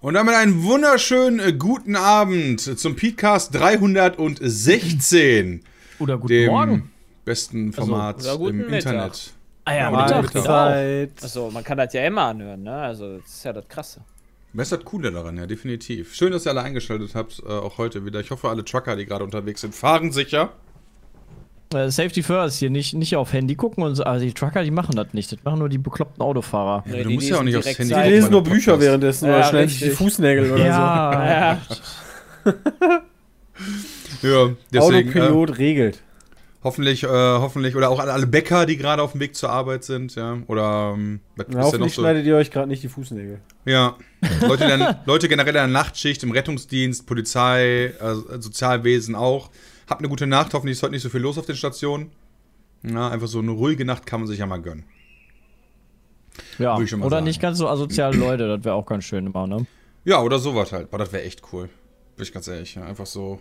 Und damit einen wunderschönen äh, guten Abend zum Podcast 316. Oder guten dem Morgen. besten Format oder guten im Mittag. Internet. Ah ja, Mal Mittag. Mittag. Mittag. Zeit. Achso, man kann das ja immer anhören, ne? Also, das ist ja das Krasse. Das ist das Coole daran, ja, definitiv. Schön, dass ihr alle eingeschaltet habt, äh, auch heute wieder. Ich hoffe, alle Trucker, die gerade unterwegs sind, fahren sicher. Äh, Safety first, hier nicht, nicht auf Handy gucken und so. Also die Trucker, die machen das nicht. Das machen nur die bekloppten Autofahrer. Ja, du die musst ja auch nicht aufs Handy Zeit. Die gucken lesen nur Bücher Podcast. währenddessen Ja, oder schneiden sich die. Fußnägel oder Ja, Ja, so. deswegen. Äh, Autopilot regelt. hoffentlich, äh, hoffentlich, oder auch an alle Bäcker, die gerade auf dem Weg zur Arbeit sind, ja. Oder, ähm, was Na, ist denn noch hoffentlich so? schneidet ihr euch gerade nicht die Fußnägel. Ja, Leute, der, Leute generell in der Nachtschicht, im Rettungsdienst, Polizei, äh, Sozialwesen auch. Habt eine gute Nacht, hoffentlich ist heute nicht so viel los auf den Stationen. Ja, einfach so eine ruhige Nacht kann man sich ja mal gönnen. ja. Mal Oder sagen. nicht ganz so asoziale Leute, das wäre auch ganz schön immer, ne? Ja, oder sowas halt. Boah, das wäre echt cool. Bin ich ganz ehrlich. Ja. Einfach so,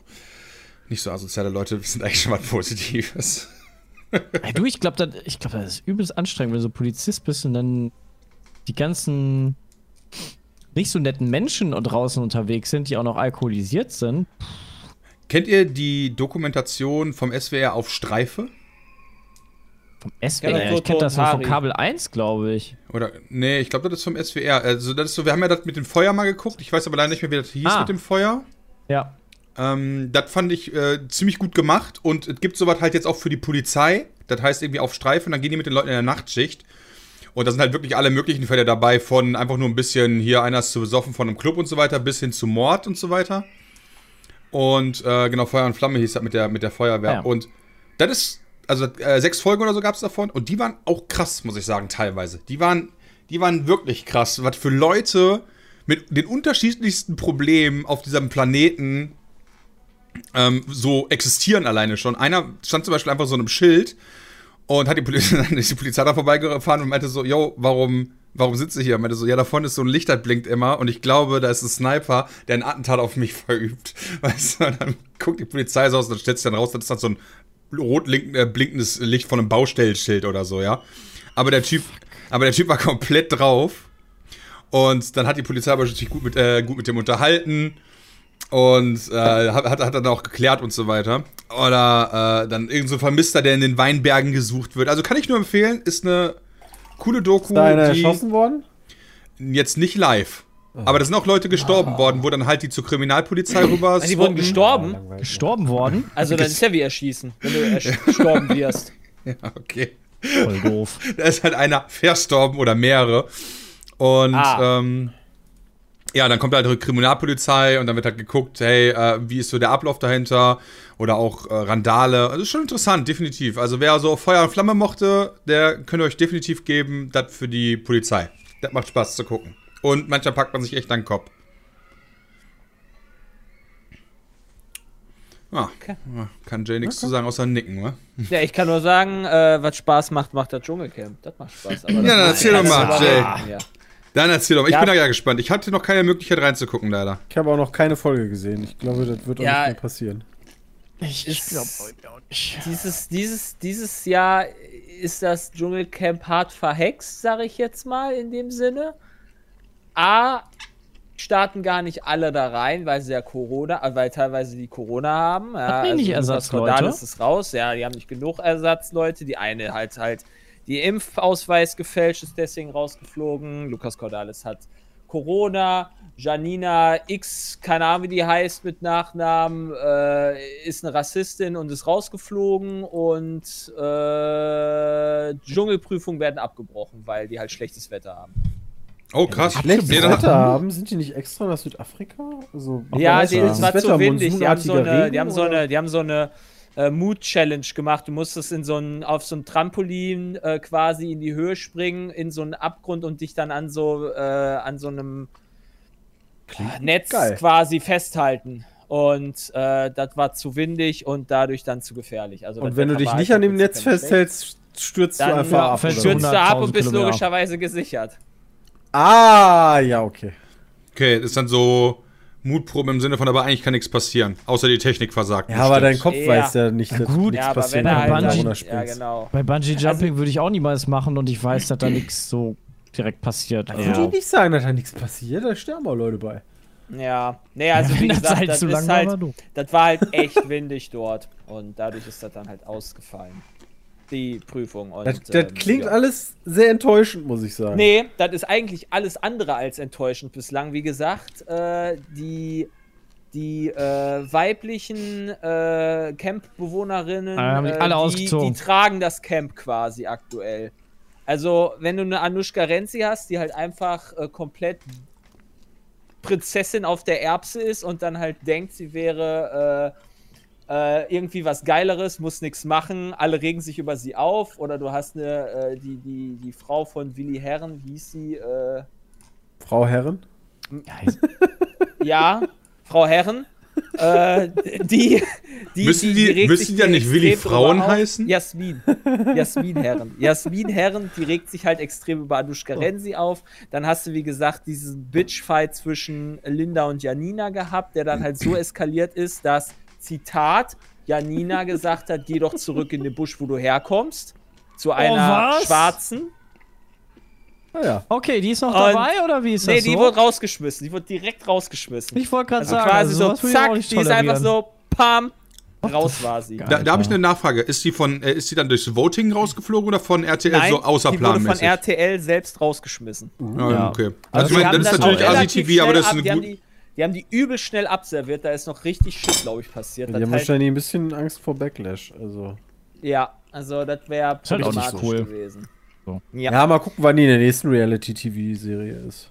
nicht so asoziale Leute sind eigentlich schon was Positives. Ey, du, ich glaube, das, glaub, das ist übelst anstrengend, wenn du so Polizist bist und dann die ganzen nicht so netten Menschen draußen unterwegs sind, die auch noch alkoholisiert sind. Kennt ihr die Dokumentation vom SWR auf Streife? Vom Ja, SWR. das ich kenne das nur von. Kabel 1, glaube ich. Oder, nee, ich glaube, das ist vom SWR. Also, das ist so, wir haben ja das mit dem Feuer mal geguckt. Ich weiß aber leider nicht mehr, wie das hieß Ah. mit dem Feuer. Ja. Ähm, das fand ich äh, ziemlich gut gemacht und es gibt sowas halt jetzt auch für die Polizei. Das heißt irgendwie auf Streifen, dann gehen die mit den Leuten in der Nachtschicht. Und da sind halt wirklich alle möglichen Fälle dabei, von einfach nur ein bisschen hier einer ist zu besoffen von einem Club und so weiter, bis hin zu Mord und so weiter. Und äh, genau, Feuer und Flamme hieß das mit der, mit der Feuerwehr. Ja. Und das ist, also äh, sechs Folgen oder so gab es davon und die waren auch krass, muss ich sagen, teilweise. Die waren, die waren wirklich krass, was für Leute mit den unterschiedlichsten Problemen auf diesem Planeten ähm, so existieren alleine schon. Einer stand zum Beispiel einfach so einem Schild und hat die Polizei, dann ist die Polizei da vorbeigefahren und meinte so, yo, warum, warum sitzt ihr hier? Und meinte so, ja, davon ist so ein Licht, das blinkt immer und ich glaube, da ist ein Sniper, der ein Attentat auf mich verübt. Weißt du, und dann guckt die Polizei so aus und dann stellt sich dann raus, das ist dann so ein rot äh, blinkendes Licht von einem Baustellenschild oder so, ja. Aber der Typ, aber der Typ war komplett drauf. Und dann hat die Polizei aber natürlich gut mit, äh, gut mit dem unterhalten und äh, hat, hat, hat dann auch geklärt und so weiter. Oder äh, dann irgend so ein Vermisster, der in den Weinbergen gesucht wird. Also kann ich nur empfehlen, ist eine coole Doku, Ist da einer die erschossen worden? jetzt nicht live. Aber da sind auch Leute gestorben worden, wo dann halt die zur Kriminalpolizei rüber Also, die wurden gestorben. Langweilig. Gestorben worden. Also, das ist ja wie erschießen, wenn du gestorben wirst. Ja, okay. Voll doof. Da ist halt einer verstorben oder mehrere. Und Ah. ähm, ja, dann kommt halt die Kriminalpolizei und dann wird halt geguckt, hey, äh, wie ist so der Ablauf dahinter? Oder auch äh, Randale. Also ist schon interessant, definitiv. Also wer so Feuer und Flamme mochte, der könnt ihr euch definitiv geben, das für die Polizei. Das macht Spaß zu gucken. Und manchmal packt man sich echt an den Kopf. Ah, Okay. ja, kann Jay nichts zu sagen, außer nicken, wa? Ja, ich kann nur sagen, äh, was Spaß macht, macht das Dschungelcamp. Das macht Spaß. Aber das dann erzähl doch mal. Jay. Ja. Dann erzähl doch mal. Ich Ja. bin da ja gespannt. Ich hatte noch keine Möglichkeit reinzugucken, leider. Ich habe auch noch keine Folge gesehen. Ich glaube, das wird auch Ja. nicht mehr passieren. Ich, Ist- glaube auch nicht. Dieses, dieses, dieses Jahr ist das Dschungelcamp hart verhext, sage ich jetzt mal in dem Sinne. A, starten gar nicht alle da rein, weil sie ja Corona, äh, weil teilweise die Corona haben. Ja, Hatten die nicht Ersatzleute? Cordalis ist raus, ja, die haben nicht genug Ersatzleute. Die eine halt halt die Impfausweis gefälscht, ist deswegen rausgeflogen. Lukas Cordalis hat Corona. Janina X, keine Ahnung, wie die heißt mit Nachnamen, äh, ist eine Rassistin und ist rausgeflogen und äh, Dschungelprüfungen werden abgebrochen, weil die halt schlechtes Wetter haben. Oh, krass. Schlechtes Nee, dann- Wetter haben? Sind die nicht extra nach Südafrika? Also, Ja, es war das zu Wetter, windig. Die haben so eine, Regen, die haben so eine, die haben so eine äh, Mood-Challenge gemacht. Du musstest in so ein, auf so ein Trampolin äh, quasi in die Höhe springen, in so einen Abgrund und dich dann an so, äh, an so einem Netz geil. quasi festhalten. Und äh, das war zu windig und dadurch dann zu gefährlich. Also Und wenn du dich nicht halt an dem Netz festhältst, stürzt du Dann einfach ja, ab. du stürzt du ab 100.000 und bist Kilometer. logischerweise gesichert. Ah, ja, okay. Okay, das ist dann so Mutprobe im Sinne von, aber eigentlich kann nichts passieren. Außer die Technik versagt. Ja, aber dein bestimmt. Kopf Ja. weiß ja nicht, dass gut. nichts Ja, aber passiert, er bei halt. Bungee- dann- ja, genau. Bei Bungee Jumping würde ich auch niemals machen und ich weiß, dass da nichts so direkt passiert. Ich würde nicht sagen, dass da nichts passiert, da sterben auch Leute bei. Ja, nee, also Ja, wie wenn das gesagt, halt das, zu lang ist war, halt, war du. das war halt echt windig dort und dadurch ist das dann halt ausgefallen. Die Prüfung. Und, Das, das ähm, klingt ja. alles sehr enttäuschend, muss ich sagen. Nee, das ist eigentlich alles andere als enttäuschend bislang. Wie gesagt, äh, die, die äh, weiblichen äh, Camp-Bewohnerinnen, Ah, äh, die, die tragen das Camp quasi aktuell. Also, wenn du eine Anushka Renzi hast, die halt einfach äh, komplett Prinzessin auf der Erbse ist und dann halt denkt, sie wäre äh, äh, irgendwie was Geileres, muss nichts machen, alle regen sich über sie auf. Oder du hast eine, äh, die, die, die Frau von Willi Herren, wie hieß sie? Äh, Frau Herren? ja, Frau Herren. Äh, die, die, Müssen die- regt müssen sich die ja nicht Willi Frauen heißen? Jasmin. Jasmin Herren. Jasmin Herren, die regt sich halt extrem über Anushka Renzi auf. Dann hast du, wie gesagt, diesen Bitchfight zwischen Linda und Janina gehabt, der dann halt so eskaliert ist, dass, Zitat, Janina gesagt hat, geh doch zurück in den Busch, wo du herkommst. Zu einer was? Schwarzen. Naja. Okay, die ist noch Und- dabei oder wie ist Nee, das die so? wurde rausgeschmissen. Die wurde direkt rausgeschmissen. ich wollte gerade Also sagen, quasi also so, zack, nicht die ist einfach so, pam, raus war sie. Da, da habe ich eine Nachfrage. Ist die von, äh, ist die dann durchs Voting rausgeflogen oder von RTL Nein, so die wurde von außerplanmäßig? RTL selbst rausgeschmissen. Ja, Ja. okay. Also Also, die ich meine, haben das ist natürlich auch Asi relativ TV, aber das ist eine gute. die, haben die, die haben die übel schnell abserviert, da ist noch richtig Shit, glaube ich, passiert. Die Das haben halt, wahrscheinlich ein bisschen Angst vor Backlash. Also. ja, also das wäre halt auch nicht problematisch cool. gewesen. So. Ja, Ja. mal gucken, wann die in der nächsten Reality-TV-Serie ist.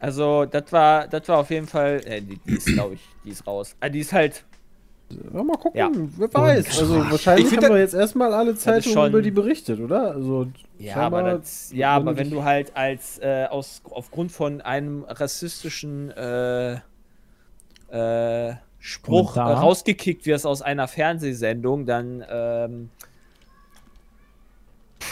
also das war, das war auf jeden Fall, äh, die, die ist, glaube ich, die ist raus. Ah, die ist halt, Ja, mal gucken, Ja. wer weiß. Also wahrscheinlich haben doch jetzt erstmal alle Zeitungen schon- über die berichtet, oder? Also, ja, scheinbar, aber, das, ja, wenn aber du wenn du halt als, äh, aus, aufgrund von einem rassistischen, äh, äh, Spruch Kommentar. rausgekickt wirst aus einer Fernsehsendung, dann, ähm,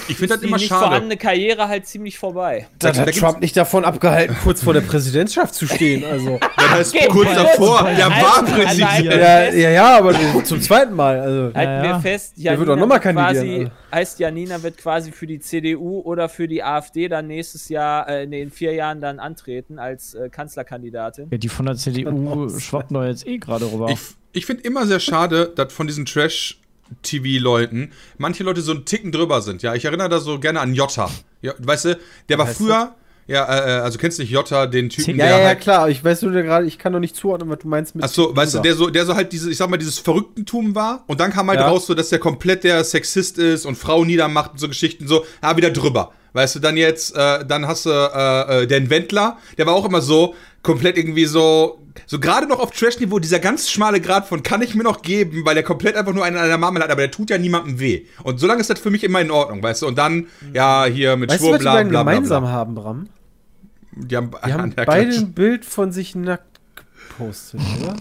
Ich finde das die immer nicht schade. vorhandene Karriere halt ziemlich vorbei. Das Da hat gibt's- Trump nicht davon abgehalten, kurz vor der Präsidentschaft zu stehen. Also. Das heißt, Okay, kurz also- davor, der also- war also Präsident. ja, ja, ja, aber zum zweiten Mal. Also. Halten Ja, ja. wir fest, Der Janina wird auch noch mal wird quasi, kandidieren, heißt Janina wird quasi für die CDU oder für die AfD dann nächstes Jahr, äh, nee, in vier Jahren dann antreten als äh, Kanzlerkandidatin. Ja, die von der CDU schwappen doch jetzt eh gerade rüber. Ich, ich finde immer sehr schade, dass von diesen Trash-TV-Leuten manche Leute so einen Ticken drüber sind. Ja, ich erinnere da so gerne an Jota. Ja, weißt du, der war früher. Ja, äh, äh, also kennst du nicht Jota, den Typen? Ja, der ja, ja, halt. klar. Ich weiß nur gerade, ich kann noch nicht zuordnen, was du meinst mit. Ach so, weißt du, der so, der so halt diese, ich sag mal, dieses Verrücktentum war. Und dann kam halt Ja. raus, so, dass der komplett der Sexist ist und Frauen niedermacht und so Geschichten, so, ja, wieder drüber. Weißt du, dann jetzt, äh, dann hast du äh, äh, den Wendler, der war auch immer so, komplett irgendwie so, so gerade noch auf Trash-Niveau, dieser ganz schmale Grad von kann ich mir noch geben, weil der komplett einfach nur einen an der Marmel hat, aber der tut ja niemandem weh. Und solange ist das für mich immer in Ordnung, weißt du, und dann, ja, hier mit Weißt du, Schwur, was die bla, beiden bla, bla, gemeinsam bla. haben, Bram? Die haben, Die haben beide ein Bild von sich nackt gepostet, oder?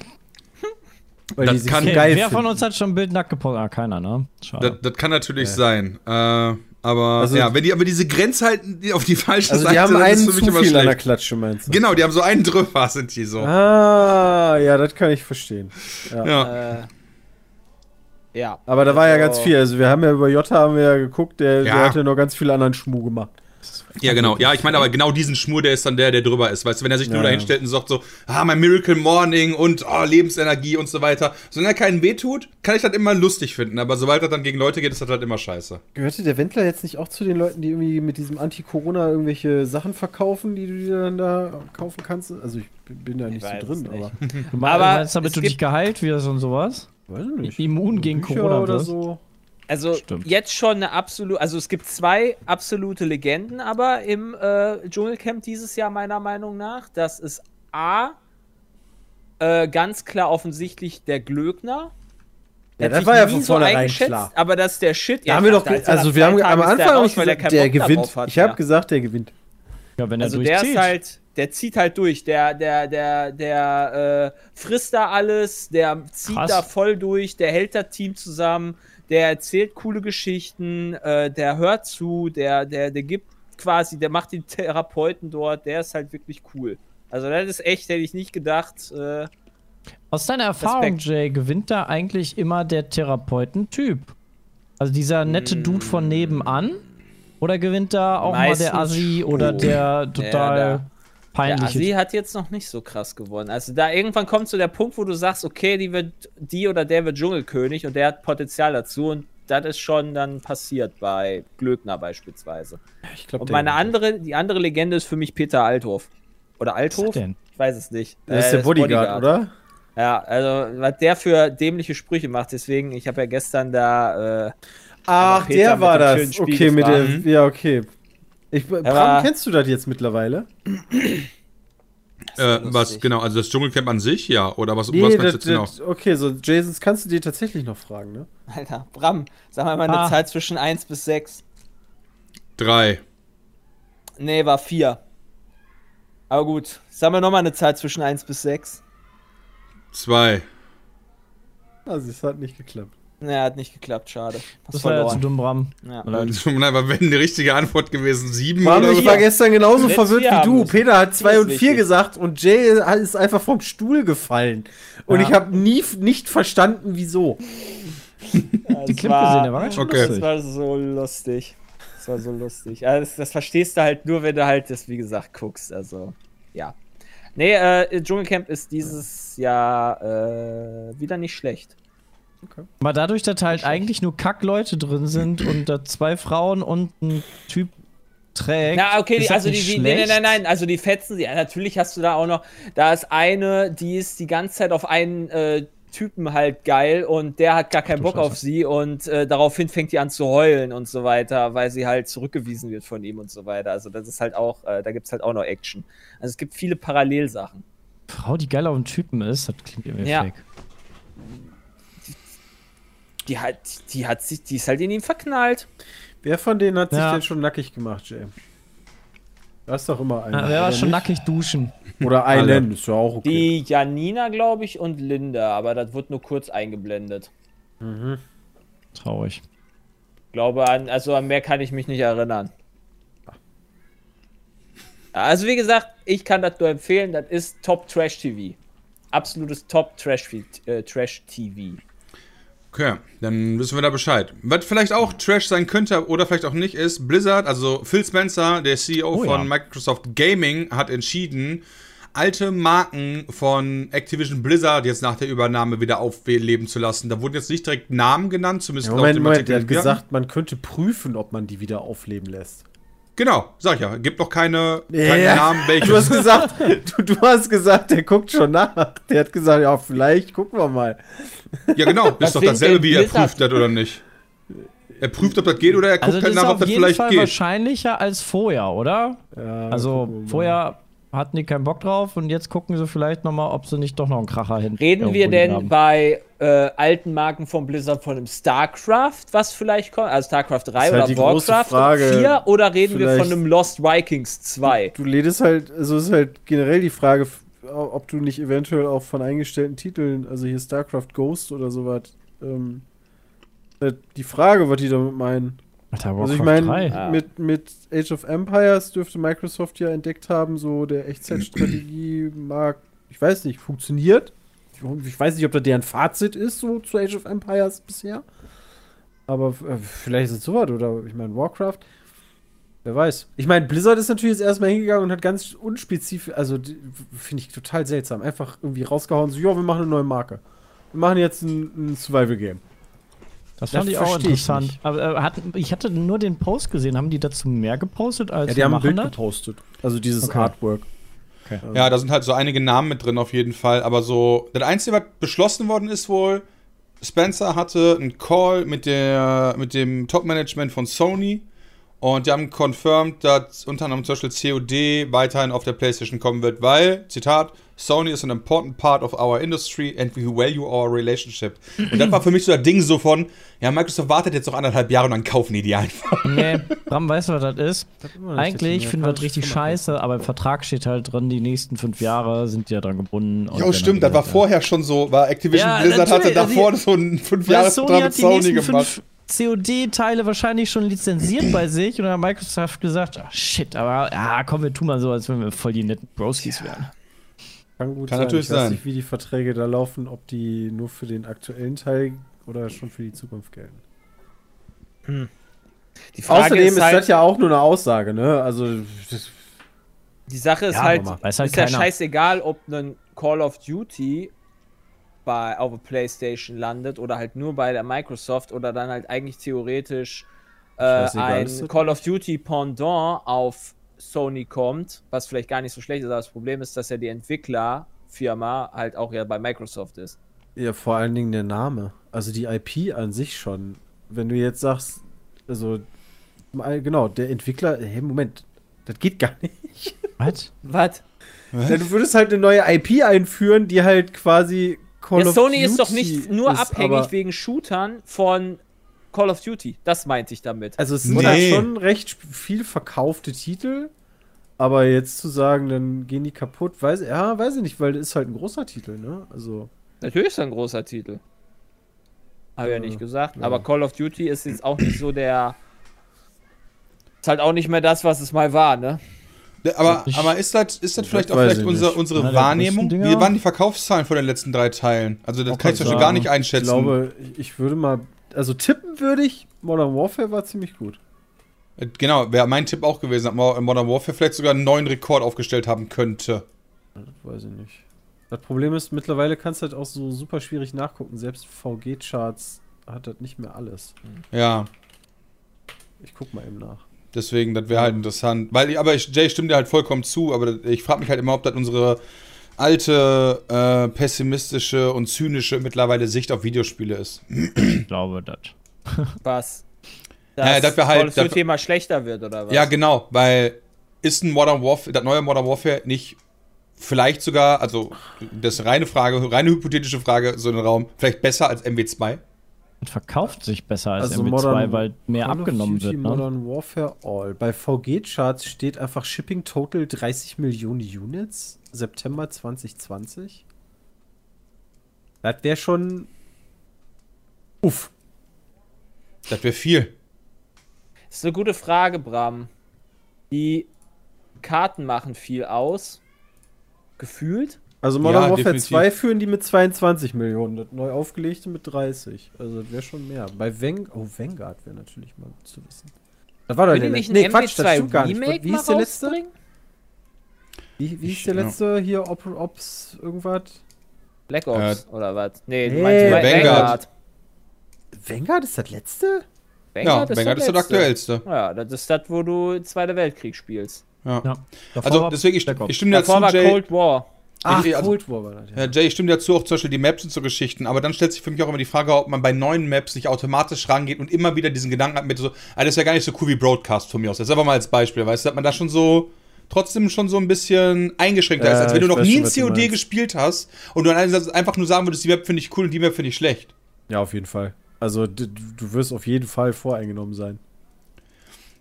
Weil Das die sich kann- so geil wer von finden. uns hat schon ein Bild nackt gepostet? Ah, keiner, ne? Schade. Das, das kann natürlich sein. Äh, aber Also- ja, wenn die aber diese Grenze halten die auf die falsche Also Seite, die haben einen es für mich zu immer viel an der. Klatsche, meinst du? Genau, die haben so einen drüber, sind die so. Ah, ja, das kann ich verstehen. Ja. Ja. Äh, ja. Aber da war ja Also- ganz viel. Also wir haben ja über Jota haben wir ja geguckt, der, der Ja. hat ja noch ganz viel anderen Schmuh gemacht. Ja, genau. Ja, ich meine aber genau diesen Schmur, der ist dann der, der drüber ist. Weißt du, wenn er sich nur Ja, da ja. hinstellt und sagt so, ah, mein Miracle Morning und oh, Lebensenergie und so weiter. Solange er keinen wehtut, kann ich das immer lustig finden. Aber sobald er dann gegen Leute geht, ist das halt immer scheiße. Gehörte der Wendler jetzt nicht auch zu den Leuten, die irgendwie mit diesem Anti-Corona irgendwelche Sachen verkaufen, die du dir dann da kaufen kannst? Also ich bin da nicht so drin, nicht. aber du meinst, aber damit du dich geheilt wirst und sowas? weiß ich nicht. Immun gegen Bücher Corona oder wirst? so. Also Stimmt. jetzt schon eine absolute, also es gibt zwei absolute Legenden aber im äh, Dschungelcamp dieses Jahr meiner Meinung nach. Das ist A, äh, ganz klar offensichtlich der Glöckner. Ja, Der das war ja von so vornherein eingeschätzt, klar. Aber das ist der Shit. Da haben wir doch, also nach wir haben am der Anfang raus, gesagt, der darauf gewinnt. hat Ich habe mehr. gesagt, der gewinnt. Ja, wenn er Also der durchzieht. ist halt, der zieht halt durch. Der, der, der, der äh, frisst da alles, der zieht Krass. da voll durch, der hält das Team zusammen, der erzählt coole Geschichten, äh, der hört zu, der, der, der gibt quasi, der macht den Therapeuten dort, der ist halt wirklich cool. Also das ist echt, hätte ich nicht gedacht. Äh, Aus deiner Erfahrung, Respekt. Jay, gewinnt da eigentlich immer der Therapeutentyp? Also dieser nette Dude von nebenan? Oder gewinnt da auch mal der Meistens Assi oder der total der- Der peinliche? Assi hat jetzt noch nicht so krass gewonnen. Also da irgendwann kommt so der Punkt, wo du sagst, okay, die wird, die oder der wird Dschungelkönig und der hat Potenzial dazu und das ist schon dann passiert bei Glöckner beispielsweise. Ich glaube, Und meine andere, die andere Legende ist für mich Peter Althoff. Oder Was ist Althof? das denn? Ich weiß es nicht. Der ist Äh, der das Bodyguard, oder? Ja, also was der für dämliche Sprüche macht, deswegen, ich habe ja gestern da, äh, Ach, der war das. Okay, mit der. Ja, okay. Ich, Bram, kennst du das jetzt mittlerweile? Äh, was, genau, also das Dschungelcamp an sich, ja? Oder was, Nee, was das, meinst du jetzt genau? okay, so Jasons kannst du dir tatsächlich noch fragen, ne? Alter, Bram, sag mal mal eine Ah. Zahl zwischen 1 bis 6. Drei. Nee, war 4. Aber gut, sagen wir nochmal eine Zahl zwischen 1 bis 6. Zwei. Also es hat nicht geklappt. Nee, hat nicht geklappt, schade. Hast Das war ja zu dumm, Bram. Ja. Nein, aber wenn die richtige Antwort gewesen, sieben oder ich war gestern genauso Let's verwirrt vier wie du. Peter hat 2 Vier ist und 4 wichtig. gesagt und Jay ist einfach vom Stuhl gefallen. Und Ja. ich habe nie nicht verstanden, wieso. Das Die Clip war- gesehen, der war ganz schön Okay. Das lustig. war so lustig. Das war so lustig. Also das, das verstehst du halt nur, wenn du halt das, wie gesagt, guckst. Also, ja. Nee, äh, Dschungelcamp ist dieses Jahr äh, wieder nicht schlecht. Aber dadurch, dass halt eigentlich nur Kackleute drin sind und da zwei Frauen und ein Typ trägt. Na, okay, ist die, das also die, nicht die nein, nein, nein, nein, also die fetzen sie. Natürlich hast du da auch noch, da ist eine, die ist die ganze Zeit auf einen äh, Typen halt geil und der hat gar keinen Bock auf Scheiße. sie und äh, daraufhin fängt die an zu heulen und so weiter, weil sie halt zurückgewiesen wird von ihm und so weiter. Also das ist halt auch, äh, da gibt's halt auch noch Action. Also es gibt viele Parallelsachen. Frau, die geil auf den Typen ist, das klingt irgendwie Ja. fake. Die hat, die hat sich, die ist halt in ihn verknallt. Wer von denen hat sich Ja. denn schon nackig gemacht, Jay? Da ist doch immer einer. Ja, wer war oder schon nicht? nackig duschen? Oder einen, ist ja auch okay. Die Janina, glaube ich, und Linda, aber das wird nur kurz eingeblendet. Traurig. Glaube an, also an mehr kann ich mich nicht erinnern. Also wie gesagt, ich kann das nur empfehlen, das ist Top Trash TV. Absolutes Top Trash, äh, Trash TV. Okay, dann wissen wir da Bescheid. Was vielleicht auch Trash sein könnte oder vielleicht auch nicht ist, Blizzard, also Phil Spencer, der CEO Oh, von ja. Microsoft Gaming, hat entschieden, alte Marken von Activision Blizzard jetzt nach der Übernahme wieder aufleben zu lassen. Da wurden jetzt nicht direkt Namen genannt, zumindest Ja, Moment, dem Moment, der hat gesagt, man könnte prüfen, ob man die wieder aufleben lässt. Genau, sag ich ja. Gibt noch keine, keine Ja. Namen, welche. Du hast gesagt, du, du hast gesagt, der guckt schon nach. Der hat gesagt, ja, vielleicht gucken wir mal. Ja, genau. Das ist doch dasselbe, wie er prüft hat oder nicht. Er prüft, ob das geht oder er guckt Also das halt nach, ob auf das jeden vielleicht Fall geht. wahrscheinlicher als vorher, oder? Ja, Also vorher hatten die keinen Bock drauf und jetzt gucken sie vielleicht noch mal, ob sie nicht doch noch einen Kracher hin. Reden wir denn haben. bei äh, alten Marken von Blizzard von einem StarCraft, was vielleicht kommt? Also StarCraft 3 ist halt oder die große Warcraft Frage. 4? Oder reden wir von einem Lost Vikings 2? Du lädst halt, also ist halt generell die Frage, ob du nicht eventuell auch von eingestellten Titeln, also hier StarCraft Ghost oder sowas, ähm, äh, die Frage, was die damit meinen. Alter, Also ich meine, 3. Ja. mit, mit Age of Empires dürfte Microsoft ja entdeckt haben, so der Echtzeitstrategie mag, ich weiß nicht, funktioniert. Ich, ich weiß nicht, ob da deren Fazit ist, so zu Age of Empires bisher. Aber äh, vielleicht ist es sowas, oder ich meine, Warcraft. Wer weiß. Ich meine, Blizzard ist natürlich jetzt erstmal hingegangen und hat ganz unspezifisch, also finde ich total seltsam, einfach irgendwie rausgehauen, so, ja, wir machen eine neue Marke. Wir machen jetzt ein, ein Survival-Game. Das Das fand ich auch ich interessant. nicht. Aber äh, hatten, ich hatte nur den Post gesehen. Haben die dazu mehr gepostet als Ja, die haben ein Bild gepostet. Also dieses Okay. Artwork. Ja, da sind halt so einige Namen mit drin auf jeden Fall. Aber so, das Einzige, was beschlossen worden ist wohl, Spencer hatte einen Call mit, der, mit dem Top-Management von Sony und die haben confirmed, dass unter anderem zum Beispiel COD weiterhin auf der PlayStation kommen wird, weil, Zitat, Sony is an important part of our industry and we value our relationship. Und das war für mich so das Ding so von, ja, Microsoft wartet jetzt noch anderthalb Jahre und dann kaufen die die einfach. Nee, Bram, weißt du, was das ist? nicht, Eigentlich finden wir das richtig scheiße, aber im Vertrag steht halt drin, die nächsten fünf Jahre sind die ja dran gebunden. und Jo, stimmt, das war wieder- vorher schon so, war Activision Ja, Blizzard hatte natürlich, also davor die- so einen fünf Weil Jahres Sony mit hat die Sony nächsten gemacht. fünf COD-Teile wahrscheinlich schon lizenziert bei sich und dann hat Microsoft gesagt, ach shit, aber ja, komm, wir tun mal so, als wenn wir voll die netten Broskis wären. Kann gut Kann sein. natürlich ich weiß sein. nicht, wie die Verträge da laufen, ob die nur für den aktuellen Teil oder schon für die Zukunft gelten. Die Frage Außerdem ist, ist halt, das ja auch nur eine Aussage, ne? Also, das, die Sache ist Ja, halt. Weiß halt ist ja scheißegal, ob ein Call of Duty bei, auf der Playstation landet oder halt nur bei der Microsoft oder dann halt eigentlich theoretisch äh, ein ist Call of Duty Pendant auf Sony kommt, was vielleicht gar nicht so schlecht ist, aber das Problem ist, dass ja die Entwicklerfirma halt auch ja bei Microsoft ist. ja, vor allen Dingen der Name. Also die IP an sich schon. Wenn du jetzt sagst, also, mal- genau, der Entwickler, hey, Moment, das geht gar nicht. Was? Was? Ja, du würdest halt eine neue IP einführen, die halt quasi Call Ja, of Sony Duty ist doch nicht nur ist, abhängig wegen Shootern von Call of Duty. Das meinte ich damit. Also es sind Nee. halt schon recht viel verkaufte Titel, aber jetzt zu sagen, dann gehen die kaputt, weiß ja, weiß ich nicht, weil das ist halt ein großer Titel, ne? Also Natürlich ist er ein großer Titel. Habe ich ja Äh, nicht gesagt. ja. Aber Call of Duty ist jetzt auch nicht so der. Ist halt auch nicht mehr das, was es mal war, ne? Aber, Ich- aber ist das, ist das vielleicht auch vielleicht ich unsere, unsere der Wahrnehmung? Wie waren die Verkaufszahlen von den letzten drei Teilen? Also das Auch kann ich zum Beispiel sagen. gar nicht ich einschätzen. glaube, ich- ich würde mal, also tippen würde ich, Modern Warfare war ziemlich gut. Äh, Genau, wäre mein Tipp auch gewesen, dass Mo- Modern Warfare vielleicht sogar einen neuen Rekord aufgestellt haben könnte. Das weiß ich nicht. Das Problem ist, mittlerweile kannst du halt auch so super schwierig nachgucken. Selbst VG-Charts hat das nicht mehr alles. Ja, Ich guck mal eben nach. deswegen, das wäre halt interessant. Weil, ich- aber ich, Jay stimmt dir halt vollkommen zu, aber ich frage mich halt immer, ob das unsere alte, äh, pessimistische und zynische mittlerweile Sicht auf Videospiele ist. Ich glaube das. Was? Ja, dass wir halt- Call of Duty schlechter wird, oder was? Ja, genau, weil ist ein Modern Warfare, das neue Modern Warfare nicht vielleicht sogar, also das ist eine reine Frage, reine hypothetische Frage, so in den Raum, vielleicht besser als MW2? Und verkauft sich besser als Also MW2, Modern- weil mehr Call of abgenommen Duty wird. Ne? Modern Warfare All. Bei VG-Charts steht einfach Shipping Total 30 Millionen Units. September 2020. Das wäre schon. Uff. Das wäre viel. Das ist eine gute Frage, Bram. Die Karten machen viel aus. Gefühlt. Also Modern Ja, Warfare definitiv. 2 führen die mit 22 Millionen. Das neu aufgelegte mit 30. Also das wäre schon mehr. Bei Vang oh, Vanguard wäre natürlich mal gut zu wissen. Das war doch der letzte. nicht Nee, Quatsch, das MW2 stimmt gar nicht. Wie hieß der letzte? Wie, wie hieß der ja. letzte hier? Op Ops irgendwas? Black Ops oder was? Nee, du Nee, meinst Va- Vanguard. Vanguard. Vanguard ist das letzte? ja, Vanguard ist das aktuellste. Ja, das ist das, wo du Zweiter Weltkrieg spielst. Ja. Ja. Also deswegen, ich, ich stimme dir Davor zu, war Jay. Cold War. Ach, also- Cold War war das, ja. Ja, Jay, ich stimme dir zu, auch zum Beispiel die Maps sind so Geschichten, aber dann stellt sich für mich auch immer die Frage, ob man bei neuen Maps nicht automatisch rangeht und immer wieder diesen Gedanken hat mit so, ah, das ist ja gar nicht so cool wie Broadcast von mir aus. Jetzt einfach mal als Beispiel, weißt du, dass man da schon so trotzdem schon so ein bisschen eingeschränkter Ja, ist, als wenn du ich noch nie ein du COD gespielt hast und du dann einfach nur sagen würdest, die Map finde ich cool und die Map finde ich schlecht. Ja, auf jeden Fall. Also d- du wirst auf jeden Fall voreingenommen sein.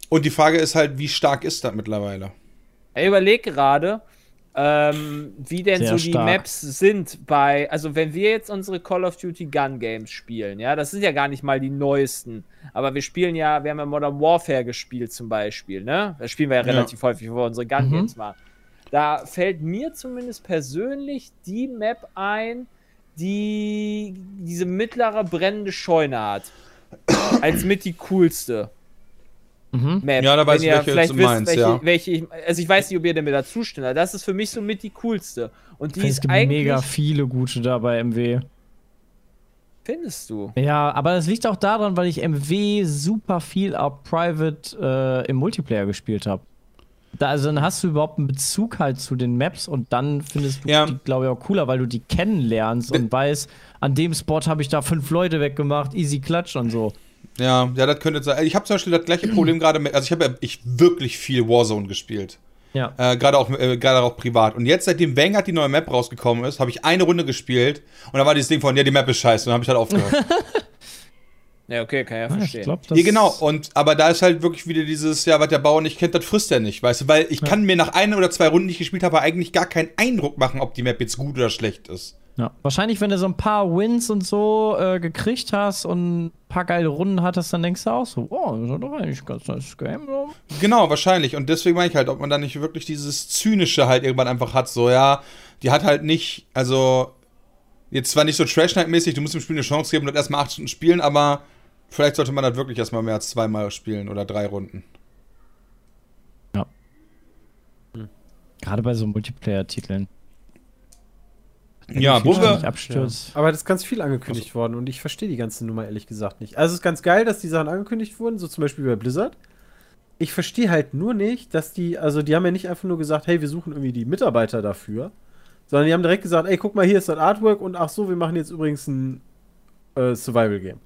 Und die Frage ist halt, wie stark ist das mittlerweile? Ich überlege gerade, ähm, wie denn Sehr so die stark. Maps sind bei, also wenn wir jetzt unsere Call of Duty Gun Games spielen, ja, das sind ja gar nicht mal die neuesten, aber wir spielen ja, wir haben ja Modern Warfare gespielt zum Beispiel, ne? Da spielen wir ja Ja. relativ häufig, wo wir unsere Gun Mhm. Games machen. Da fällt mir zumindest persönlich die Map ein, die diese mittlere brennende Scheune hat. Als mit die coolste. Mhm. Map. Ja, da weiß Wenn ich, welche vielleicht du wisst, meinst, welche, ja. welche ich, also ich weiß nicht, ob ihr mir da zustimmt, aber das ist für mich so mit die coolste. Und die es ist gibt mega viele gute da bei MW. findest du? Ja, aber das liegt auch daran, weil ich MW super viel auf Private äh, im Multiplayer gespielt habe. Da, also dann hast du überhaupt einen Bezug halt zu den Maps und dann findest du Ja. die, glaube ich, auch cooler, weil du die kennenlernst und weißt, an dem Spot habe ich da fünf Leute weggemacht, easy klatsch und so. Ja, ja, das könnte sein. Ich habe zum Beispiel das gleiche Problem gerade mit, also ich habe ja ich wirklich viel Warzone gespielt. Ja. Äh, Gerade auch, äh, gerade auch privat. Und jetzt, seitdem Vanguard die neue Map rausgekommen ist, habe ich eine Runde gespielt und da war dieses Ding von, ja, die Map ist scheiße. Und dann habe ich halt aufgehört. Ja, okay, kann ja Ja, ich verstehen. glaube, das ja, genau. Und, aber da ist halt wirklich wieder dieses, ja, was der Bauer nicht kennt, das frisst er nicht, weißt du? Weil ich kann mir nach einer oder zwei Runden, die ich gespielt habe, eigentlich gar keinen Eindruck machen, ob die Map jetzt gut oder schlecht ist. Ja. Wahrscheinlich, wenn du so ein paar Wins und so äh, gekriegt hast und ein paar geile Runden hattest, dann denkst du auch so, oh, das ist doch eigentlich ein ganz nice Game. So. Genau, wahrscheinlich. Und deswegen meine ich halt, ob man da nicht wirklich dieses Zynische halt irgendwann einfach hat, so, ja, die hat halt nicht, also, jetzt zwar nicht so Trash Night-mäßig, du musst dem Spiel eine Chance geben und erstmal acht Stunden spielen, aber vielleicht sollte man das wirklich erstmal mehr als zweimal spielen oder drei Runden. Gerade bei so Multiplayer-Titeln. Ja, wo Nicht wir, abstürzt. Aber das ist ganz viel angekündigt worden und ich verstehe die ganze Nummer ehrlich gesagt nicht. Also es ist ganz geil, dass die Sachen angekündigt wurden, so zum Beispiel bei Blizzard. Ich verstehe halt nur nicht, dass die, also die haben ja nicht einfach nur gesagt, hey, wir suchen irgendwie die Mitarbeiter dafür, sondern die haben direkt gesagt, ey, guck mal, hier ist das Artwork und ach so, wir machen jetzt übrigens ein äh, Survival-Game.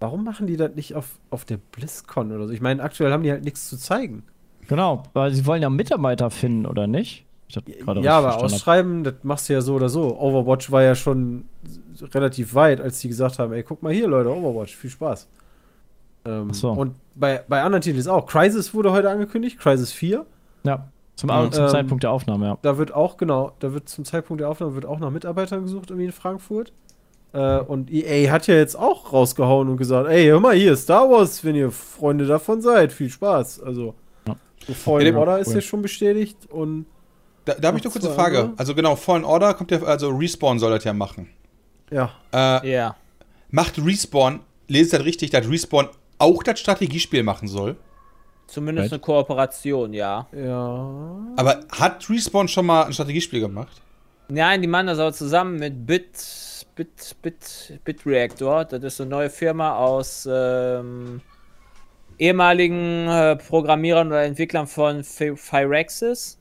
Warum machen die das nicht auf, auf der BlizzCon oder so? Ich meine, aktuell haben die halt nichts zu zeigen. Genau, weil sie wollen ja Mitarbeiter finden, oder nicht? Ich hab gerade Ja, aber ausschreiben, das machst du ja so oder so. Overwatch war ja schon relativ weit, als die gesagt haben, ey, guck mal hier, Leute, Overwatch, viel Spaß. Ähm, so. Und bei, bei anderen Titeln ist auch. Crisis wurde heute angekündigt, Crisis 4. Ja, zum, Ja. zum Ähm, Zeitpunkt der Aufnahme, ja. Da wird auch, genau, da wird zum Zeitpunkt der Aufnahme wird auch nach Mitarbeitern gesucht, irgendwie in Frankfurt. Äh, und EA hat ja jetzt auch rausgehauen und gesagt, ey, hör mal hier, Star Wars, wenn ihr Freunde davon seid, viel Spaß. Also, Ja. so Fallen Ja, der- Order ist cool. ja schon bestätigt und da, da habe ich eine zwei Frage. Also genau, Fallen Order kommt ja, also Respawn soll das ja machen. ja. Äh, Ja. macht Respawn, lese ich das richtig, dass Respawn auch das Strategiespiel machen soll? Zumindest Right. eine Kooperation, ja. Ja. Aber hat Respawn schon mal ein Strategiespiel gemacht? Nein, die machen das aber zusammen mit Bit, Bit, Bit, Bit Reactor. Das ist eine neue Firma aus ähm, ehemaligen äh, Programmierern oder Entwicklern von Firaxis.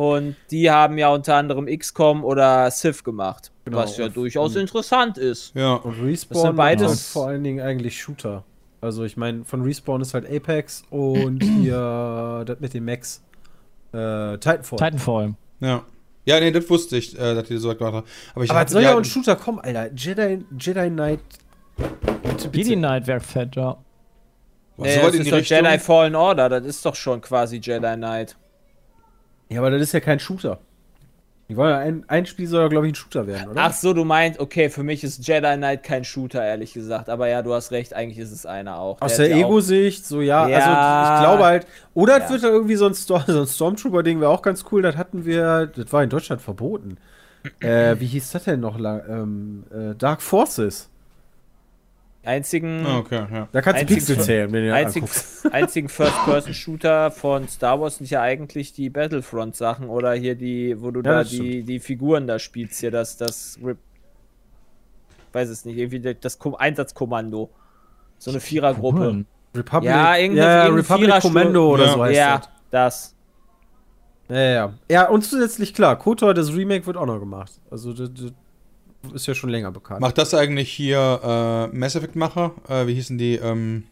Und die haben ja unter anderem XCOM oder Civ gemacht. Genau, was ja durchaus und- interessant ist. Ja. Und Das Respawn sind beides- vor allen Dingen eigentlich Shooter. Also ich meine, von Respawn ist halt Apex und hier das mit den Max. Äh, Titanfall. Titanfall. Ja. Ja, nee, das wusste ich, äh, dass die so gemacht haben. Aber ich Aber soll ja auch halt- ein Shooter kommen, Alter. Jedi, Jedi Knight. Bitte, bitte. Jedi Knight wäre fett, ja. so Nee, das in ist die doch Richtung. Jedi Fallen Order. Das ist doch schon quasi Jedi Knight. Ja, aber das ist ja kein Shooter. Die wollen ja ein, ein Spiel soll ja, glaube ich, ein Shooter werden, oder? Ach so, du meinst, okay, für mich ist Jedi Knight kein Shooter, ehrlich gesagt. Aber ja, du hast recht, eigentlich ist es einer auch. Aus Der der Ego-Sicht, so ja, Ja. also ich glaube halt, oder es Ja. wird da irgendwie so ein, Storm, so ein Stormtrooper-Ding, wäre auch ganz cool, das hatten wir, das war in Deutschland verboten. äh, wie hieß das denn noch? lang? Ähm, äh, Dark Forces. Einzigen, Ah, okay, ja. Da kannst du Pixel zählen, wenn du einzig, einzigen First-Person-Shooter von Star Wars sind ja eigentlich die Battlefront-Sachen oder hier die, wo du Ja, da das die, die Figuren da spielst, hier das, das Rip weiß es nicht, irgendwie das Ko Einsatzkommando. So eine Vierergruppe. Republic, Ja, irgendwie- ja, Republic Commando oder Ja. so heißt Ja, das. das. Ja, ja, ja. Ja, und zusätzlich klar, KOTOR, das Remake wird auch noch gemacht. Also das, das ist ja schon länger bekannt. Macht das eigentlich hier äh, Mass Effect-Macher? Äh, wie hießen die? Ähm,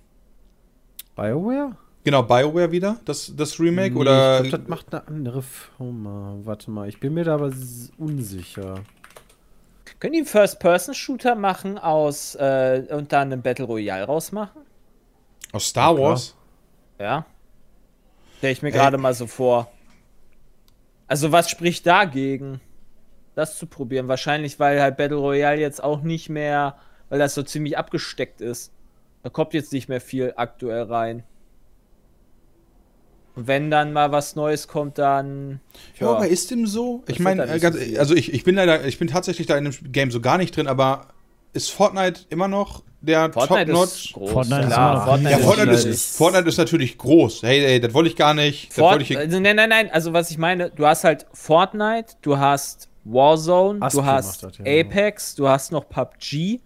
BioWare? genau, BioWare wieder, das, das Remake? Nee, oder Ich glaub, das macht eine andere Firma. Warte mal, ich bin mir da aber unsicher. Können die einen First-Person-Shooter machen aus äh, und dann einen Battle Royale rausmachen? aus Star klar. Wars? Ja. Stell ich mir Ey. gerade mal so vor. Also, was spricht dagegen, das zu probieren? Wahrscheinlich, weil halt Battle Royale jetzt auch nicht mehr, weil das so ziemlich abgesteckt ist. Da kommt jetzt nicht mehr viel aktuell rein. Und wenn dann mal was Neues kommt, dann. Ja, aber ist dem so? Ich meine, äh, so also ich, ich bin leider, ich bin tatsächlich da in dem Game so gar nicht drin, aber ist Fortnite immer noch der Fortnite Top-Notch? ist groß. Fortnite ist Klar, noch Fortnite Ja. Fortnite ist, ist- Fortnite ist natürlich groß. Hey, hey, das wollte ich gar nicht. Fort ich also, nein, nein, nein. Also, was ich meine, du hast halt Fortnite, du hast Warzone, Aspi du hast das, ja, Apex, du hast noch PUBG.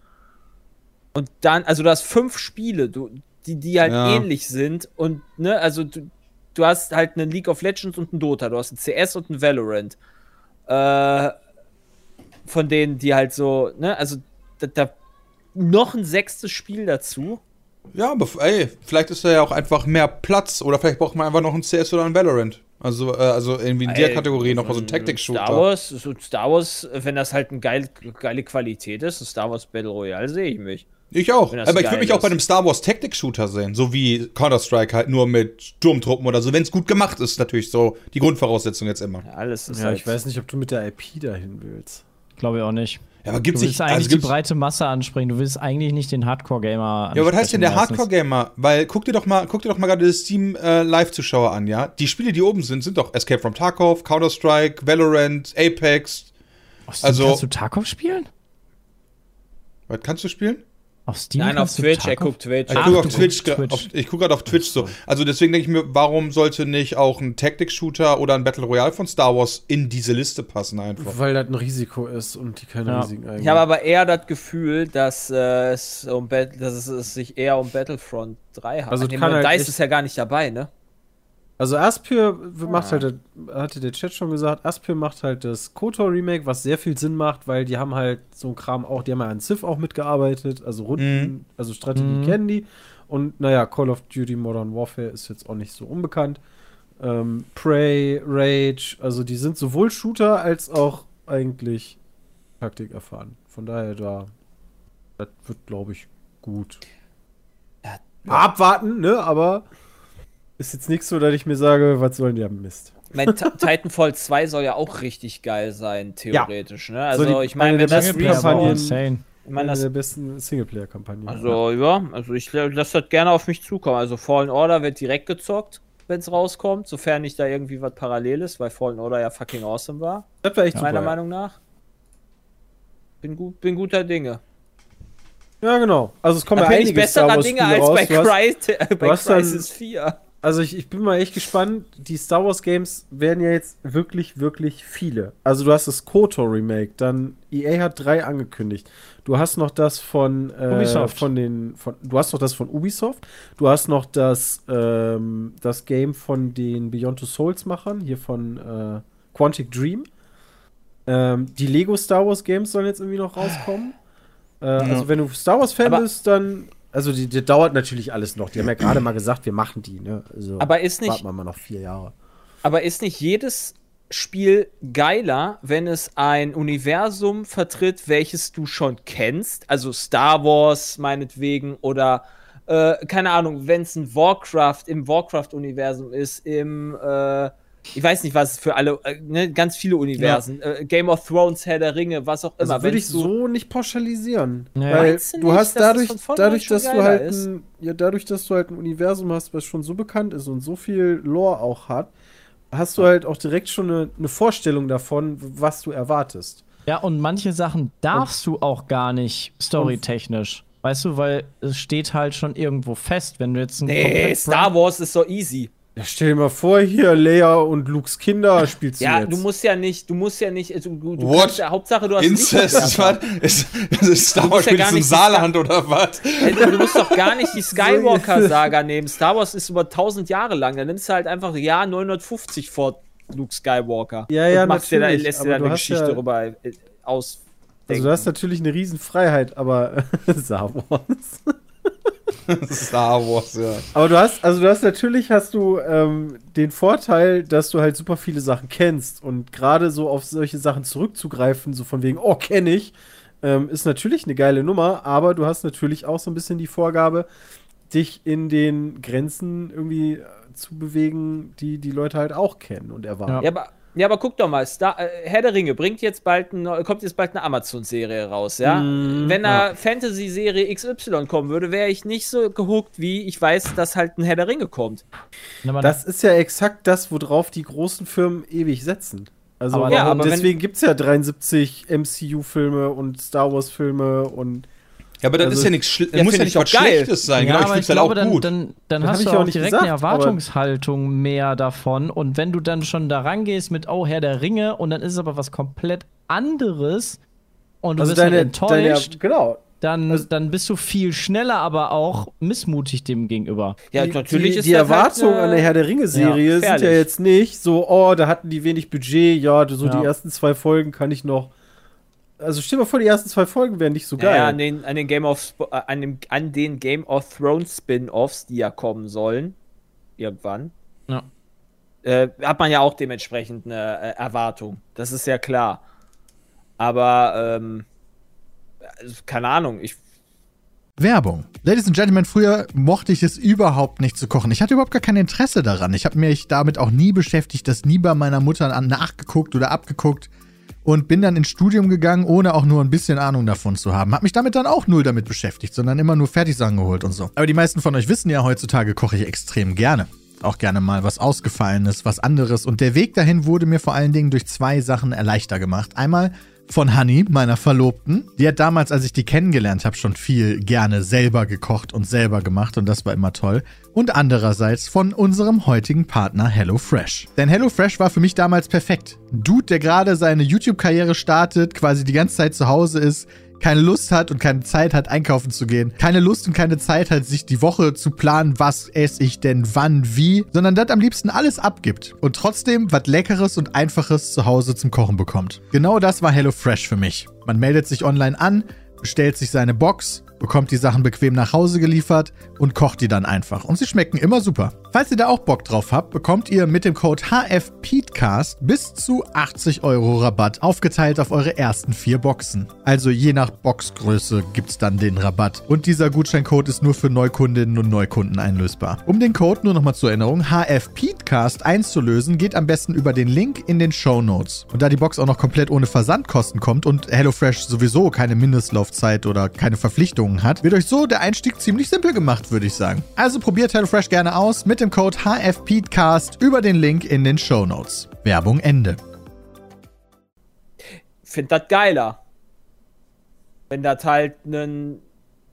Und dann, also, du hast fünf Spiele, du, die, die halt Ja. ähnlich sind. Und, ne, also, du, du hast halt eine League of Legends und ein Dota, du hast ein CS und ein Valorant. Äh, von denen, die halt so, ne, also, da, da noch ein sechstes Spiel dazu. ja, aber ey, vielleicht ist da ja auch einfach mehr Platz oder vielleicht braucht man einfach noch ein CS oder ein Valorant. Also, äh, also irgendwie in der Ey, Kategorie nochmal so ein Star Tactic-Shooter. Wars, so Star Wars, wenn das halt eine geil, geile Qualität ist, ein Star Wars Battle Royale, sehe ich mich. Ich auch. Aber ich würde mich auch bei einem Star Wars Tactic-Shooter sehen. So wie Counter-Strike halt nur mit Sturmtruppen oder so. Wenn es gut gemacht ist, natürlich so die Grundvoraussetzung jetzt immer. Ja, alles ist Ja, halt. ich weiß nicht, ob du mit der IP dahin willst. Glaube ich auch nicht. Ja, aber Du gibt's willst nicht. eigentlich Also die breite Masse ansprechen. Du willst eigentlich nicht den Hardcore-Gamer ja, was heißt denn der. Hardcore-Gamer? Weil guck dir doch mal, guck dir doch mal gerade das Steam äh, Live-Zuschauer an, ja? Die Spiele, die oben sind, sind doch Escape from Tarkov, Counter-Strike, Valorant, Apex. Steam Also- kannst du Tarkov spielen? Was kannst du spielen? Auf Steam Nein, auf Twitch, er guckt Twitch. Ich Ach, gucke auf Twitch, Twitch. Auf, ich gucke gerade auf Twitch so. Also deswegen denke ich mir, warum sollte nicht auch ein Tactic-Shooter oder ein Battle Royale von Star Wars in diese Liste passen einfach? Weil das ein Risiko ist und die keine Ja. Risiken eingehen. Ich habe aber eher das Gefühl, dass, äh, es, um dass es, es sich eher um Battlefront 3 handelt. Also halt DICE echt- ist ja gar nicht dabei, ne? Also Aspyr macht halt, hatte der Chat schon gesagt, Aspyr macht halt das KOTOR Remake, was sehr viel Sinn macht, weil die haben halt so ein Kram auch, die haben ja an Civ auch mitgearbeitet, also Runden, also Strategie Mhm. kennen die. Und naja, Call of Duty Modern Warfare ist jetzt auch nicht so unbekannt. Ähm, Prey, Rage, also die sind sowohl Shooter als auch eigentlich Taktik erfahren. Von daher da, das wird glaube ich gut. Ja, abwarten, ne, aber ist jetzt nichts so, dass ich mir sage, was sollen die am Mist. Mein Ti- Titanfall 2 soll ja auch richtig geil sein, theoretisch, ne? Also, So die- ich meine, eine wenn der das Kampagnen- insane. ich meine, Eine das der besten Singleplayer-Kampagnen. Also, ja, also ich lasse das gerne auf mich zukommen. Also, Fallen Order wird direkt gezockt, wenn es rauskommt, sofern nicht da irgendwie was parallel ist, weil Fallen Order ja fucking awesome war, das war echt meiner super. Meinung nach. Bin, gut, bin guter Dinge. Ja, genau. Also es kommen Da ja bin einige ich Star besserer Wars Dinge als raus. bei, Cry äh, bei Crisis 4. also ich, ich bin mal echt gespannt. Die Star Wars Games werden ja jetzt wirklich, wirklich viele. Also du hast das KOTOR Remake, dann EA hat drei angekündigt. Du hast noch das von äh, Ubisoft. von den von du hast noch das von Ubisoft. Du hast noch das ähm, das Game von den Beyond Two Souls Machern hier von äh, Quantic Dream. Ähm, die Lego Star Wars Games sollen jetzt irgendwie noch rauskommen. Äh, Also wenn du Star Wars Fan Aber- bist, dann also die, die dauert natürlich alles noch. Die haben ja gerade mal gesagt, wir machen die. Ne? Also Aber ist nicht, warten wir mal noch vier Jahre. Aber ist nicht jedes Spiel geiler, wenn es ein Universum vertritt, welches du schon kennst? Also Star Wars meinetwegen oder äh, keine Ahnung, wenn es ein Warcraft im Warcraft-Universum ist, im äh, ich weiß nicht, was für alle, äh, ne, ganz viele Universen, äh, Game of Thrones, Herr der Ringe, was auch immer. Also würde ich so nicht pauschalisieren. Ja. Weil du du nicht, hast dass das dadurch, dadurch, dass du halt ein, ja, dadurch, dass du halt ein Universum hast, was schon so bekannt ist und so viel Lore auch hat, hast du halt auch direkt schon eine, eine Vorstellung davon, was du erwartest. Ja, und manche Sachen darfst du auch gar nicht storytechnisch. Weißt du, weil es steht halt schon irgendwo fest, wenn du jetzt ein Nee, Star Wars ist so easy. Ja, stell dir mal vor, hier Leia und Lukes Kinder spielst du Ja, jetzt. du musst ja nicht, du musst ja nicht, also, du, du What? kannst ja, Hauptsache du hast Incest, was? Ist, das ist Star Wars ja im Saarland oder was? Ey, Du musst doch gar nicht die Skywalker-Saga nehmen. Star Wars ist über 1000 Jahre lang. Dann nimmst du halt einfach Jahr 950 vor Luke Skywalker. Ja, ja, und machst dir da, natürlich, lässt dir aber da du eine hast Geschichte ja- darüber äh, aus. also du hast natürlich eine Riesenfreiheit, aber Star Wars. Star Wars, ja. Aber du hast, also du hast natürlich hast du ähm, den Vorteil, dass du halt super viele Sachen kennst und gerade so auf solche Sachen zurückzugreifen, so von wegen, oh, kenne ich, ähm, ist natürlich eine geile Nummer, aber du hast natürlich auch so ein bisschen die Vorgabe, dich in den Grenzen irgendwie äh, zu bewegen, die die Leute halt auch kennen und erwarten. Ja, aber, ja, aber guck doch mal, Star, äh, Herr der Ringe bringt jetzt bald ein, kommt jetzt bald eine Amazon-Serie raus, ja? Mm, Wenn ja. eine Fantasy-Serie XY kommen würde, wäre ich nicht so gehuckt, wie ich weiß, dass halt ein Herr der Ringe kommt. Das ist ja exakt das, worauf die großen Firmen ewig setzen. Also Aber- Ja, aber deswegen gibt es ja 73 MCU-Filme und Star Wars-Filme und Ja, aber das Also- ist ja nichts Schle Ja, muss ja nicht ich was geil. Schlechtes sein. ja, genau, ich aber ich es halt glaube, auch dann, gut. dann, dann Das hast du ich auch auch nicht direkt gesagt, eine Erwartungshaltung mehr davon. Und wenn du dann schon da rangehst mit, oh, Herr der Ringe, und dann ist es aber was komplett anderes und du also bist deine, halt deine enttäuscht, genau. dann, also- dann bist du viel schneller, aber auch missmutig dem gegenüber. Ja, die, natürlich die, ist die das Erwartungen halt, äh, an der Herr der Ringe-Serie ja, sind ja jetzt nicht so, oh, da hatten die wenig Budget, ja, so Ja. die ersten zwei Folgen kann ich noch. Also stell dir mal vor, die ersten zwei Folgen wären nicht so geil. Ja, an den, an den Game of Sp- äh, an, dem, an den Game of Thrones Spin-offs, die ja kommen sollen. Irgendwann. Ja. äh, hat man ja auch dementsprechend eine äh, Erwartung. Das ist ja klar. Aber, ähm, also, keine Ahnung, ich Werbung. Ladies and Gentlemen, früher mochte ich es überhaupt nicht zu kochen. Ich hatte überhaupt gar kein Interesse daran. Ich habe mich damit auch nie beschäftigt, das nie bei meiner Mutter an- nachgeguckt oder abgeguckt und bin dann ins Studium gegangen, ohne auch nur ein bisschen Ahnung davon zu haben. Hab mich damit dann auch null damit beschäftigt, sondern immer nur Fertigsachen geholt und so. Aber die meisten von euch wissen ja, heutzutage koche ich extrem gerne. Auch gerne mal was Ausgefallenes, was anderes. Und der Weg dahin wurde mir vor allen Dingen durch zwei Sachen erleichter gemacht. Einmal von Honey, meiner Verlobten. Die hat damals, als ich die kennengelernt habe, schon viel gerne selber gekocht und selber gemacht und das war immer toll. Und andererseits von unserem heutigen Partner HelloFresh. Denn HelloFresh war für mich damals perfekt. Dude, der gerade seine YouTube-Karriere startet, quasi die ganze Zeit zu Hause ist, keine Lust hat und keine Zeit hat, einkaufen zu gehen. Keine Lust und keine Zeit hat, sich die Woche zu planen, was esse ich denn wann, wie, sondern das am liebsten alles abgibt und trotzdem was Leckeres und Einfaches zu Hause zum Kochen bekommt. Genau das war HelloFresh für mich. Man meldet sich online an, bestellt sich seine Box, bekommt die Sachen bequem nach Hause geliefert und kocht die dann einfach. Und sie schmecken immer super. Falls ihr da auch Bock drauf habt, bekommt ihr mit dem Code HFPeatcast bis zu 80 Euro Rabatt aufgeteilt auf eure ersten vier Boxen. Also je nach Boxgröße gibt's dann den Rabatt. Und dieser Gutscheincode ist nur für Neukundinnen und Neukunden einlösbar. Um den Code nur nochmal zur Erinnerung HFPeatcast einzulösen, geht am besten über den Link in den Show Notes. Und da die Box auch noch komplett ohne Versandkosten kommt und HelloFresh sowieso keine Mindestlaufzeit oder keine Verpflichtungen hat, wird euch so der Einstieg ziemlich simpel gemacht, würde ich sagen. Also probiert HelloFresh gerne aus mit dem Code HFPeatcast über den Link in den Show Notes. Werbung Ende. finde das geiler. Wenn das halt ein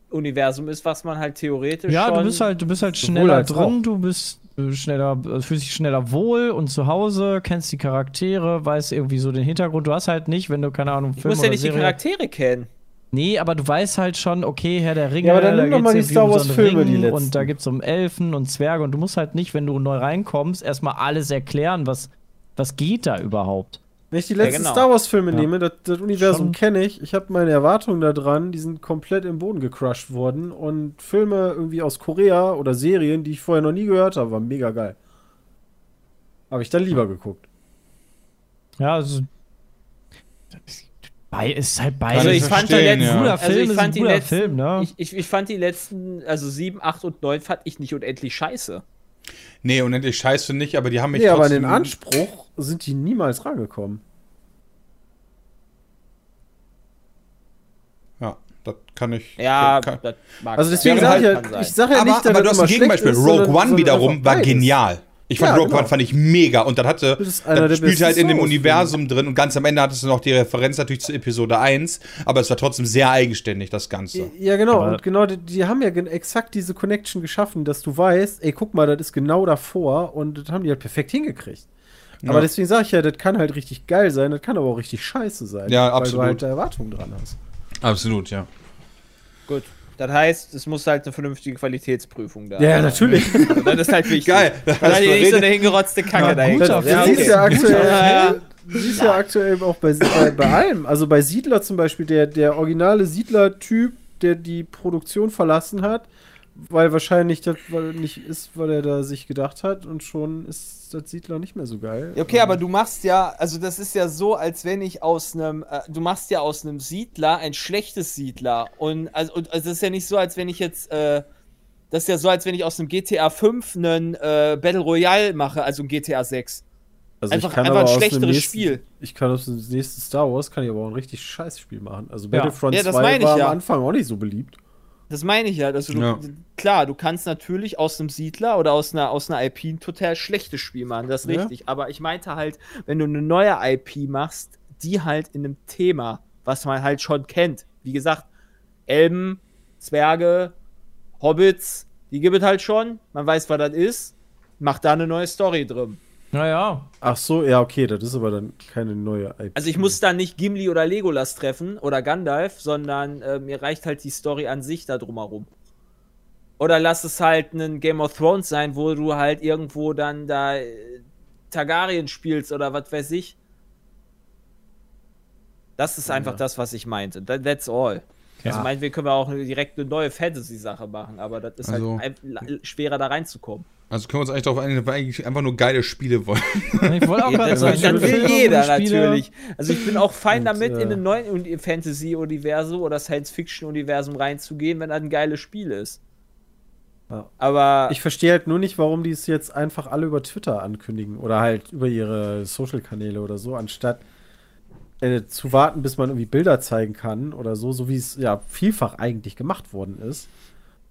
Universum ist, was man halt theoretisch Ja, schon du bist halt, du bist halt schneller drin, du bist äh, schneller, äh, fühlst dich schneller wohl und zu Hause, kennst die Charaktere, weißt irgendwie so den Hintergrund. Du hast halt nicht, wenn du, keine Ahnung, Du musst ja nicht die Serie. Charaktere kennen. Nee, aber du weißt halt schon, okay, Herr der Ringe, Ja, aber dann da nimm doch mal die irgendwie Star um Wars so Filme, die letzten. Und da geht's um Elfen und Zwerge und du musst halt nicht, wenn du neu reinkommst, erstmal alles erklären, was, was geht da überhaupt. Wenn ich die letzten genau. Star Wars Filme Ja. nehme, das, das Universum kenne ich, ich habe meine Erwartungen da dran, die sind komplett im Boden gecrushed worden und Filme irgendwie aus Korea oder Serien, die ich vorher noch nie gehört habe, waren mega geil. Habe ich dann lieber geguckt. Ja, also. Bei, ist halt bei. Also ich fand verstehen, letzten, ja. Also ich fand die letzten, Film, ne? ich, ich, ich fand die letzten, also 7, 8 und 9 fand ich nicht unendlich scheiße. Nee, unendlich scheiße nicht, aber die haben mich Nee, aber an den Anspruch sind die niemals rangekommen. Ja, das kann ich... Ja, kann, das mag Also deswegen Ja, sage ich halt- ja, ich sage ja aber, nicht, dass aber du hast ein Gegenbeispiel. ist, Rogue One wiederum war beides. genial. Ich fand Ja, Rogue genau. One fand ich mega und das hatte, der spielt halt in dem Universum drin und ganz am Ende hattest du noch die Referenz natürlich zu Episode 1, aber es war trotzdem sehr eigenständig, das Ganze. Ja, genau. Aber- und genau, die, die haben ja exakt diese Connection geschaffen, dass du weißt, ey, guck mal, das ist genau davor und das haben die halt perfekt hingekriegt. Aber Ja. deswegen sage ich ja, das kann halt richtig geil sein, das kann aber auch richtig scheiße sein. Ja, Weil absolut. du halt da Erwartungen dran hast. Absolut, ja. Gut. Das heißt, es muss halt eine vernünftige Qualitätsprüfung da Ja, sein. natürlich. Also, das ist halt wichtig. Geil. Und dann hier nicht so eine hingerotzte Kacke Ja, Das, das Ja, siehst okay. ja aktuell, Ja. du siehst ja aktuell auch bei, bei, bei allem. Also bei Siedler zum Beispiel, der, der originale Siedler-Typ, der die Produktion verlassen hat, weil wahrscheinlich das weil nicht ist, weil er da sich gedacht hat und schon ist das Siedler nicht mehr so geil. Ja, Okay, aber du machst ja, also das ist ja so, als wenn ich aus einem, äh, du machst ja aus einem Siedler ein schlechtes Siedler. Und also, und, also das ist ja nicht so, als wenn ich jetzt, äh, das ist ja so, als wenn ich aus einem GTA 5 einen äh, Battle Royale mache, also ein GTA 6. Also einfach- ich kann einfach aber ein aus dem schlechteres nächsten, Spiel. Ich kann aus dem nächsten Star Wars kann ich aber auch ein richtig scheiß Spiel machen. Also Ja. Battlefront Ja, das 2 meine ich war ja. am Anfang auch nicht so beliebt. Das meine ich ja. Also du, Ja. Klar, du kannst natürlich aus einem Siedler oder aus einer, aus einer IP ein total schlechtes Spiel machen, das ist Ja. richtig. Aber ich meinte halt, wenn du eine neue IP machst, die halt in einem Thema, was man halt schon kennt. Wie gesagt, Elben, Zwerge, Hobbits, die gibt es halt schon. Man weiß, was das ist. Macht da eine neue Story drin. Naja, Ach so, ja, okay, das ist aber dann keine neue IP. Also ich muss da nicht Gimli oder Legolas treffen oder Gandalf, sondern äh, mir reicht halt die Story an sich da drumherum. Oder lass es halt ein Game of Thrones sein, wo du halt irgendwo dann da äh, Targaryen spielst oder was weiß ich. Das ist einfach das, was ich meinte. That, that's all. Ja. Also meinetwegen können wir auch direkt eine neue Fantasy-Sache machen, aber das ist Also- halt ein, la- schwerer da reinzukommen. Also können wir uns eigentlich darauf einigen, dass wir eigentlich einfach nur geile Spiele wollen. Ich wollte auch gerade Das, sagen, dann ich will jeder natürlich. Also ich bin auch fein Und, damit, äh, in ein neuen Uni- Fantasy-Universum oder Science-Fiction-Universum reinzugehen, wenn das ein geiles Spiel ist. Ja. Aber Ich verstehe halt nur nicht, warum die es jetzt einfach alle über Twitter ankündigen oder halt über ihre Social-Kanäle oder so, anstatt äh, zu warten, bis man irgendwie Bilder zeigen kann oder so, so wie es ja vielfach eigentlich gemacht worden ist.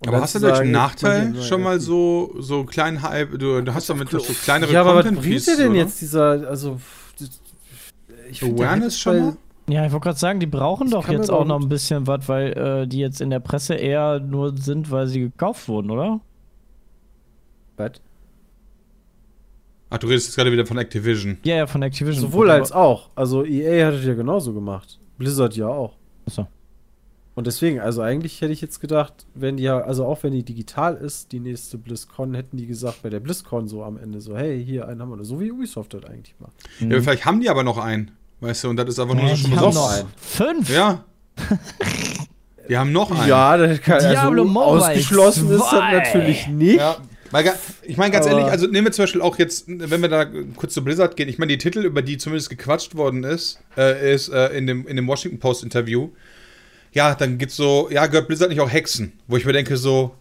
Und Aber hast du zu dadurch einen Nachteil schon mal so, so kleinen Hype? Du, du hast damit so kleinere Ja, aber was bringt dir denn oder? jetzt dieser, also ich Awareness schon bei- mal? Ja, ich wollte gerade sagen, die brauchen Ich doch jetzt auch noch ein bisschen was, weil äh, die jetzt in der Presse eher nur sind, weil sie gekauft wurden, oder? Was? Ach, du redest jetzt gerade wieder von Activision. Ja, ja, von Activision. Sowohl als auch. Also EA hat es ja genauso gemacht. Blizzard ja auch. Achso. Und deswegen, also eigentlich hätte ich jetzt gedacht, wenn die ja, also auch wenn die digital ist, die nächste BlizzCon, hätten die gesagt, bei der BlizzCon so am Ende so, hey, hier einen haben wir. So wie Ubisoft das eigentlich macht. Mhm. Ja, vielleicht haben die aber noch einen. Weißt du, und das ist einfach nur Ja, so schon haben besoffen. noch einen. fünf. Ja. Die haben noch einen. Ja, das kann Diablo also Mobile ausgeschlossen ist das 2. natürlich nicht. Ja. Weil, ich meine ganz Aber- ehrlich, also nehmen wir zum Beispiel auch jetzt, wenn wir da kurz zu Blizzard gehen, ich meine, die Titel, über die zumindest gequatscht worden ist, äh, ist äh, in, dem, in dem Washington Post Interview. Ja, dann gibt's so, ja, gehört Blizzard nicht auch Hexen? Wo ich mir denke, so,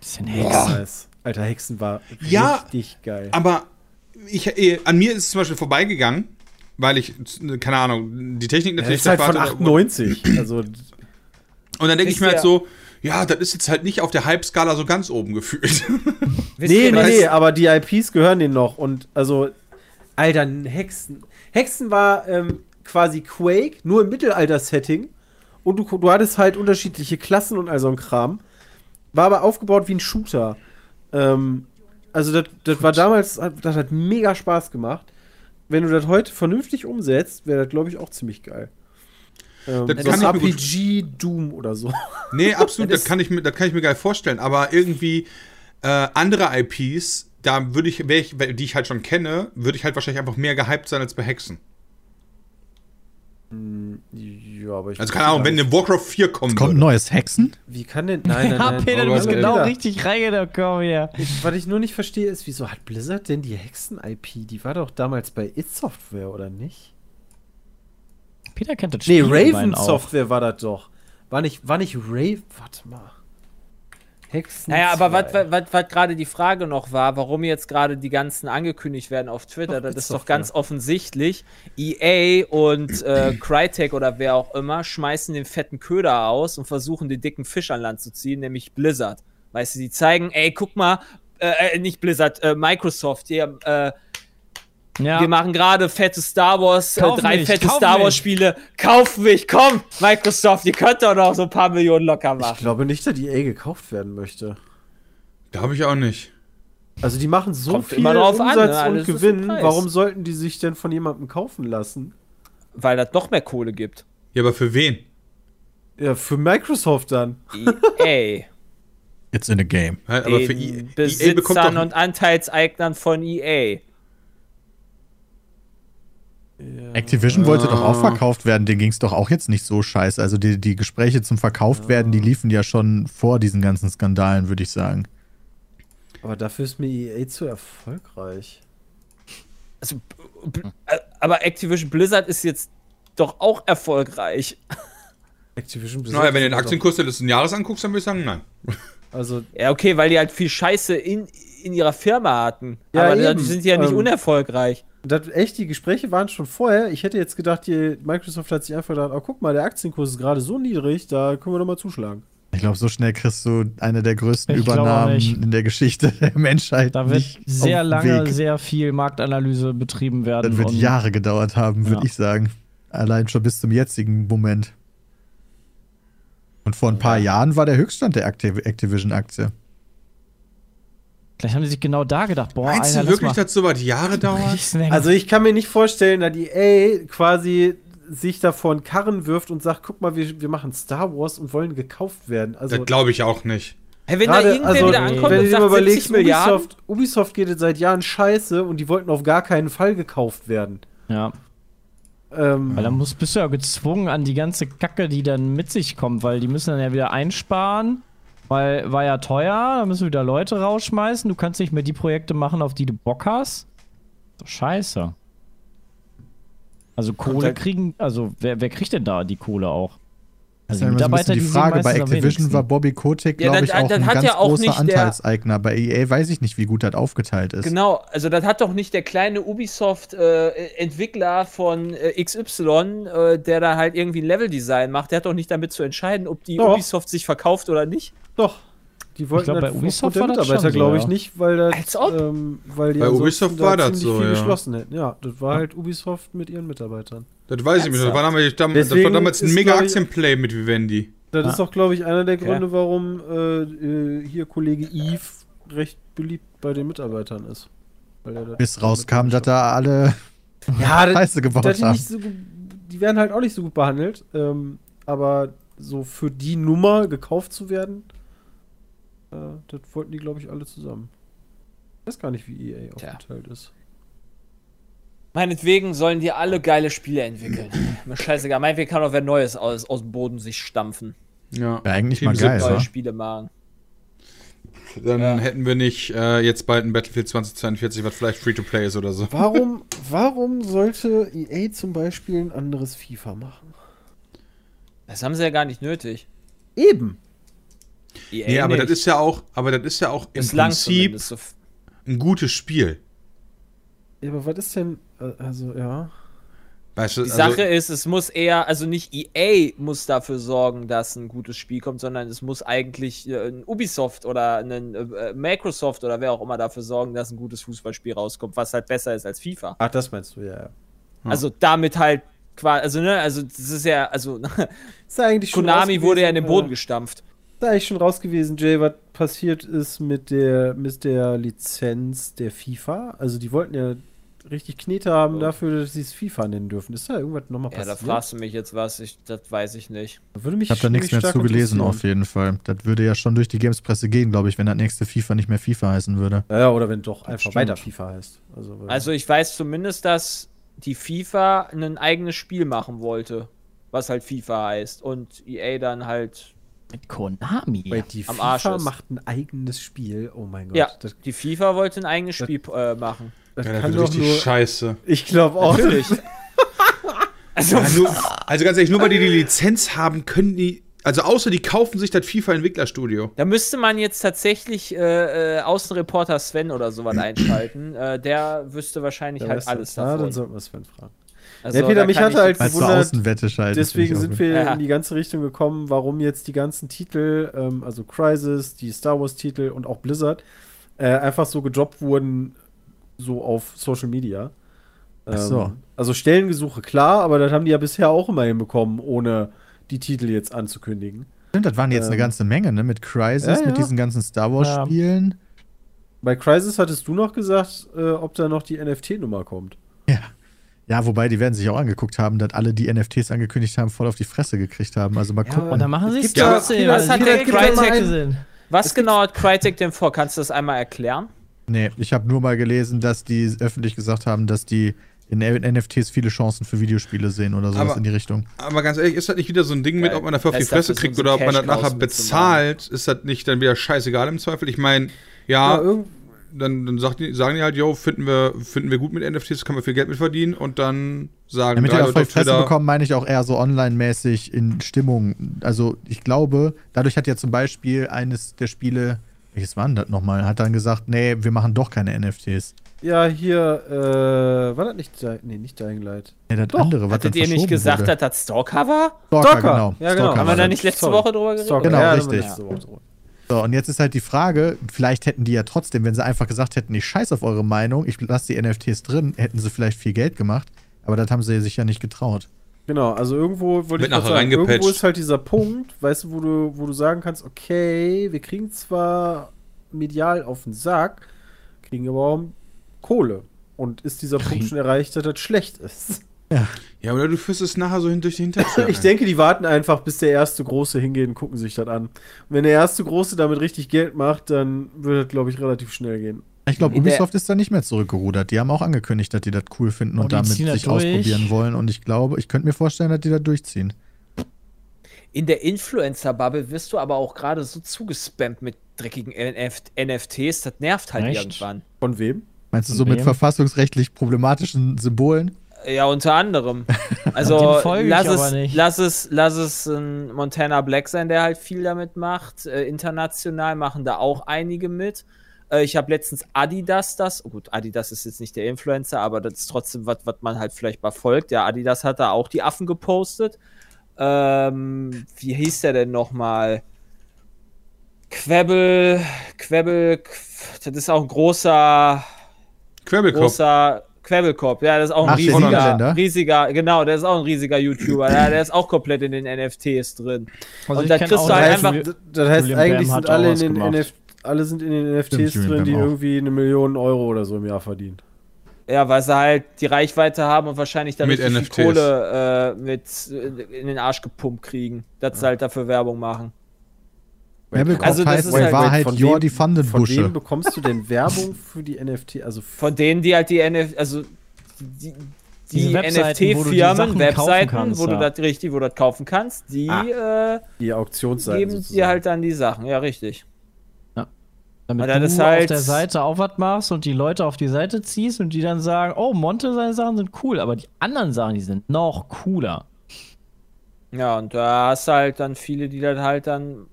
Bisschen Ja. Hex. Nice. Alter, Hexen war Ja, richtig geil. aber ich, äh, an mir ist es zum Beispiel vorbeigegangen, weil ich, keine Ahnung, die Technik Das natürlich ist halt von warte- 98. Also, Und dann denke ich mir halt so, ja, das ist jetzt halt nicht auf der Hype-Skala so ganz oben gefühlt. nee, nee, nee, aber die IPs gehören denen noch. Und also, Alter, Hexen. Hexen war ähm, quasi Quake, nur im Mittelalter-Setting. Und du, du hattest halt unterschiedliche Klassen und all so ein Kram. War aber aufgebaut wie ein Shooter. Ähm, also, das, das war damals, hat- das hat mega Spaß gemacht. Wenn du das heute vernünftig umsetzt, wäre das, glaube ich, auch ziemlich geil. Ähm, Das so kann ich mir gut- RPG Doom oder so. Nee, absolut, Das das, kann ich mir, das kann ich mir geil vorstellen. Aber irgendwie äh, andere IPs, da würde ich, ich, die ich halt schon kenne, würde ich halt wahrscheinlich einfach mehr gehypt sein als bei Hexen. Ja, aber ich Also keine Ahnung, wenn eine Warcraft 4 kommen Kommt ein neues Hexen? Wie kann denn. Nein, nein, Ja, nein. Peter, du bist genau Peter. richtig reingekommen hier. Ich, was ich nur nicht verstehe, ist, wieso hat Blizzard denn die Hexen-IP? Die war doch damals bei It Software, oder nicht? Peter kennt das Nee, Spiel Raven immerhin auch. Software war das doch. War nicht, war nicht Raven. Warte mal. Hexen. Naja, aber was, 2. was, was gerade die Frage noch war, warum jetzt gerade die ganzen angekündigt werden auf Twitter, das ist doch ganz offensichtlich. EA und äh, Crytek oder wer auch immer schmeißen den fetten Köder aus und versuchen den dicken Fisch an Land zu ziehen, nämlich Blizzard. Weißt du, die zeigen, ey, guck mal, äh, äh, nicht Blizzard, äh, Microsoft, hier, äh, Ja, wir machen gerade fette Star Wars, äh, drei mich, fette Star mich. Wars Spiele. Kauf mich, komm, Microsoft, ihr könnt doch noch so ein paar Millionen locker Ich machen. glaube nicht, dass EA gekauft werden möchte. Glaube ich auch nicht. Also die machen so Kommt viel immer drauf an, Umsatz ne? und Gewinn. Warum sollten die sich denn von jemandem kaufen lassen? Weil das noch mehr Kohle gibt. Ja, aber für wen? Ja, für Microsoft dann. EA. It's in a game. Aber für EA, EA bekommt Besitzern doch, und Anteilseignern von E EA. Activision wollte doch auch verkauft werden, denen ging es doch auch jetzt nicht so scheiße. Also die, die Gespräche zum Verkauft werden, die liefen ja schon vor diesen ganzen Skandalen, würde ich sagen. Aber dafür ist mir EA zu erfolgreich. Also, äh, aber Activision Blizzard ist jetzt doch auch erfolgreich. Activision naja, wenn du den Aktienkurs der letzten Jahres anguckst, dann würde ich sagen, nein. Also, Ja, okay, weil die halt viel Scheiße in, in ihrer Firma hatten. Ja, aber eben. die sind ja nicht Ähm, unerfolgreich. Das, echt, die Gespräche waren schon vorher. Ich hätte jetzt gedacht, die, Microsoft hat sich einfach gedacht, oh, guck mal, der Aktienkurs ist gerade so niedrig, da können wir doch mal zuschlagen. Ich glaube, so schnell kriegst du eine der größten Ich Übernahmen in der Geschichte der Menschheit. da wird nicht sehr lange, Weg. sehr viel Marktanalyse betrieben werden. Das wird Jahre gedauert haben, würde Ja. ich sagen. Allein schon bis zum jetzigen Moment. Und vor ein paar Jahren war der Höchststand der Activ Activision-Aktie. Vielleicht haben die sich genau da gedacht, boah, Meinst Alter, du wirklich, dass so was Jahre dauert? Also ich kann mir nicht vorstellen, dass EA quasi sich davor einen Karren wirft und sagt, guck mal, wir, wir machen Star Wars und wollen gekauft werden. Also Das glaube ich auch nicht. Hey, wenn da gerade, irgendwer also, wieder ankommt wenn und du dir sagt mal 70 überlegst, Milliarden, Ubisoft, Ubisoft geht jetzt seit Jahren scheiße und die wollten auf gar keinen Fall gekauft werden. ja, Ähm, weil dann musst, bist du ja gezwungen an die ganze Kacke, die dann mit sich kommt, weil die müssen dann ja wieder einsparen. Weil war ja teuer, da müssen wir wieder Leute rausschmeißen. Du kannst nicht mehr die Projekte machen, auf die du Bock hast. Scheiße. Also Kohle kriegen, also wer, wer kriegt denn da die Kohle auch? Also ein bisschen die Frage. Bei Activision war Bobby Kotick, Ja, glaube dann- ich, auch ein hat ganz ja auch großer Anteilseigner. Bei EA weiß ich nicht, wie gut das aufgeteilt ist. Genau, also das hat doch nicht der kleine Ubisoft-Entwickler von äh, XY, äh, der da halt irgendwie ein Leveldesign macht, der hat doch nicht damit zu entscheiden, ob die Doch. Ubisoft sich verkauft oder nicht. Doch. Die wollten glaub, das bei Ubisoft war das Mitarbeiter, so, glaube ich, ja. nicht, weil das, Als ob. ähm, weil die Bei Ubisoft da war das ziemlich so, viel ja. geschlossen hätten. Ja, das war halt Ubisoft mit ihren Mitarbeitern. Das weiß ich nicht. Das war damals, das war damals ein mega ich- Aktienplay mit Vivendi. Das Ah. ist auch, glaube ich, einer der Okay. Gründe, warum äh, hier Kollege Eve recht beliebt bei den Mitarbeitern ist. Weil er das- Bis rauskam, dass da alle ja, das, Scheiße gebaut die, haben. nicht so die werden halt auch nicht so gut behandelt. Ähm, aber so für die Nummer gekauft zu werden, äh, das wollten die, glaube ich, alle zusammen. Ich weiß gar nicht, wie EA Tja. aufgeteilt ist. Meinetwegen sollen die alle geile Spiele entwickeln. Mir scheißegal. Meinetwegen kann auch wer Neues aus, aus dem Boden sich stampfen. Ja. Ja, eigentlich Team mal geil. Neue? Spiele machen. Dann Ja. hätten wir nicht äh, jetzt bald ein Battlefield 2042, was vielleicht Free-to-Play ist oder so. Warum, warum sollte EA zum Beispiel ein anderes FIFA machen? Das haben sie ja gar nicht nötig. Eben. EA Nee, aber nicht. das ist ja auch, aber das ist ja auch im Bislang Prinzip so ein gutes Spiel. Ja, aber was ist denn, also, ja. Weißt du, Die also, Sache ist, es muss eher, also nicht EA muss dafür sorgen, dass ein gutes Spiel kommt, sondern es muss eigentlich äh, ein Ubisoft oder ein äh, Microsoft oder wer auch immer dafür sorgen, dass ein gutes Fußballspiel rauskommt, was halt besser ist als FIFA. Ach, das meinst du, ja, ja. Also damit halt quasi, also ne, also das ist ja, also Ist ja eigentlich Konami wurde ja in den Boden äh, gestampft. Ist ja eigentlich schon raus gewesen, Jay, was passiert ist mit der, mit der Lizenz der FIFA. Also die wollten ja richtig Knete haben dafür, dass sie es FIFA nennen dürfen. Ist da irgendwas nochmal Ja, da passiert? fragst du mich jetzt was, ich, das weiß ich nicht. Würde mich Ich habe da nichts mehr zu gelesen, auf jeden Fall. Das würde ja schon durch die Gamespresse gehen, glaube ich, wenn das nächste FIFA nicht mehr FIFA heißen würde. Ja, oder wenn doch einfach stimmt. weiter FIFA heißt. Also, Also ich weiß zumindest, dass die FIFA ein eigenes Spiel machen wollte, was halt FIFA heißt und EA dann halt Mit Konami. Wait, die am Arsch FIFA ist. macht ein eigenes Spiel. Oh mein Gott. ja, Das, die FIFA wollte ein eigenes Spiel äh, machen. das ja, das kann doch richtig nur. scheiße. Ich glaube auch. Natürlich. also Ja, nur, also ganz ehrlich, nur weil die die Lizenz haben, können die, also außer die kaufen sich das FIFA-Entwicklerstudio. Da müsste man jetzt tatsächlich äh, äh, Außenreporter Sven oder sowas einschalten. Äh, der wüsste wahrscheinlich Ja, halt alles ja, davon. dann sollten wir Sven fragen. Also, Ja, Peter, mich hatte halt gewundert, Außenwette schalten. Deswegen sind wir Ja. in die ganze Richtung gekommen, warum jetzt die ganzen Titel, ähm, also Crisis, die Star Wars-Titel und auch Blizzard, äh, einfach so gedroppt wurden, so auf Social Media. Ähm, Ach so. Also Stellengesuche, klar, aber das haben die ja bisher auch immer hinbekommen, ohne die Titel jetzt anzukündigen. Stimmt, das waren jetzt eine Ähm, ganze Menge, ne? Mit Crisis, ja, ja. mit diesen ganzen Star Wars-Spielen. Bei Crisis hattest du noch gesagt, äh, ob da noch die NFT-Nummer kommt. Ja. Ja, wobei die werden sich auch angeguckt haben, dass alle, die NFTs angekündigt haben, voll auf die Fresse gekriegt haben. Also mal gucken. Und dann machen sie es ja- trotzdem. Ja, was hat die der Crytek sind. Was genau hat Crytek denn vor? Kannst du das einmal erklären? Nee, ich habe nur mal gelesen, dass die öffentlich gesagt haben, dass die in NFTs viele Chancen für Videospiele sehen oder sowas Aber- in die Richtung. Aber ganz ehrlich, ist das nicht wieder so ein Ding mit, ob man dafür auf die Fresse kriegt oder ob man das nachher bezahlt? Ist das nicht dann wieder scheißegal im Zweifel? Ich meine, ja, irgend- dann, dann sagt die, sagen die halt, yo, finden wir, finden wir gut mit NFTs, können wir viel Geld mit verdienen und dann sagen Damit die drei da Leute voll auf Fresse Twitter, bekommen, meine ich auch eher so online-mäßig in Stimmung. Also ich glaube, dadurch hat ja zum Beispiel eines der Spiele, welches war denn das nochmal, hat dann gesagt, nee, wir machen doch keine NFTs. Ja, hier, äh, war das nicht, nee, nicht Dying Light. Nee, das Doch, andere, was Hattet dann ihr nicht gesagt, wurde. dass das Stalker war? Stalker, Stalker. genau. Ja, genau. Stalker Haben wir da nicht letzte Sorry. Woche drüber geredet? Stalker, Genau, ja, richtig. So, und jetzt ist halt die Frage, vielleicht hätten die ja trotzdem, wenn sie einfach gesagt hätten, ich scheiß auf eure Meinung, ich lasse die NFTs drin, hätten sie vielleicht viel Geld gemacht. Aber das haben sie sich ja nicht getraut. Genau, also irgendwo wollte ich sagen, irgendwo ist halt dieser Punkt, weißt du, wo du, wo du sagen kannst, okay, wir kriegen zwar medial auf den Sack, kriegen aber auch Kohle. Und ist dieser Punkt schon erreicht, dass das schlecht ist? Ja, oder du führst es nachher so hin durch die Hintertür. Ich denke, die warten einfach, bis der erste Große hingeht und gucken sich das an. Und wenn der erste Große damit richtig Geld macht, dann wird das, glaube ich, relativ schnell gehen. Ich glaube, Ubisoft ist da nicht mehr zurückgerudert. Die haben auch angekündigt, dass die das cool finden und die damit sich durch. ausprobieren wollen. Und ich glaube, ich könnte mir vorstellen, dass die das durchziehen. in der Influencer-Bubble wirst du aber auch gerade so zugespammt mit dreckigen NF NFTs, das nervt halt Echt? irgendwann. Von wem? Meinst du so Von mit wem? verfassungsrechtlich problematischen Symbolen? Ja, unter anderem. Also lass es, nicht. lass es, lass es ein Montana Black sein, der halt viel damit macht. Äh, international machen da auch einige mit. Äh, ich habe letztens Adidas das. Oh gut, Adidas ist jetzt nicht der Influencer, aber das ist trotzdem was, was man halt vielleicht mal folgt. Ja, Adidas hat da auch die Affen gepostet. Ähm, wie hieß der denn nochmal? Quebbel, Quebbel, Qu- das ist auch ein großer, Querbelkopf. großer Quebbelkopf. Ja, das ist auch ein Ach, der riesiger, Niederländer? riesiger, genau, der ist auch ein riesiger YouTuber. ja, der ist auch komplett in den NFTs drin. Also Und da kriegst du halt einfach- Das, das heißt, Julian eigentlich Bam sind alle in den gemacht. NF alle sind in den NFTs Stimmt, drin, die auch. irgendwie eine Million Euro oder so im Jahr verdienen. Ja, weil sie halt die Reichweite haben und wahrscheinlich dann Mit richtig NFTs. viel Kohle äh, mit in den Arsch gepumpt kriegen, dass sie halt dafür Werbung machen. Werbekopf Also das heißt ist in halt- Wahrheit von Jordi wem- van den Von wem bekommst du denn Werbung für die NFT? Also Von denen, die halt die NF also die, die Webseiten, wo du die NFT-Firmen, Sachen kaufen Webseiten, kannst, wo du ja. das richtig, wo du das kaufen kannst, die Ah, äh, die Auktionsseiten geben sozusagen. dir halt dann die Sachen. Ja, richtig. Damit Weil das du ist halt- auf der Seite auch was machst und die Leute auf die Seite ziehst und die dann sagen, oh, Monte, seine Sachen sind cool, aber die anderen Sachen, die sind noch cooler. Ja, und da hast du halt dann viele, die dann halt dann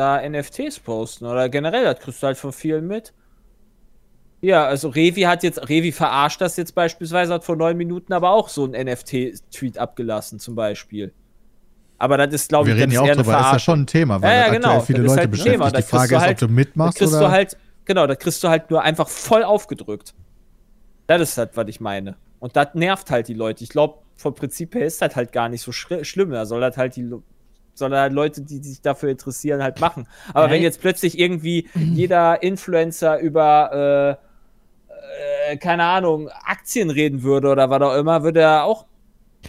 da NFTs posten oder generell, das kriegst du halt von vielen mit. Ja, also Revi hat jetzt, Revi verarscht das jetzt beispielsweise, hat vor neun Minuten aber auch so einen NFT-Tweet abgelassen, zum Beispiel. Aber das ist, glaube Wir ich, reden das ja auch drüber, ist ja schon ein Thema, weil Ja, ja, genau. viele Leute halt beschäftigt. Die Frage ist, halt- ob du mitmachst oder. du halt, genau, da kriegst du halt nur einfach voll aufgedrückt. Das ist halt, was ich meine. Und das nervt halt die Leute. Ich glaube, vom Prinzip her ist das halt gar nicht so schlimm. Da soll das halt die Soll halt Leute, die sich dafür interessieren, halt machen. Aber Ja, wenn jetzt plötzlich irgendwie jeder Influencer über äh, äh, keine Ahnung, Aktien reden würde oder was auch immer, würde er auch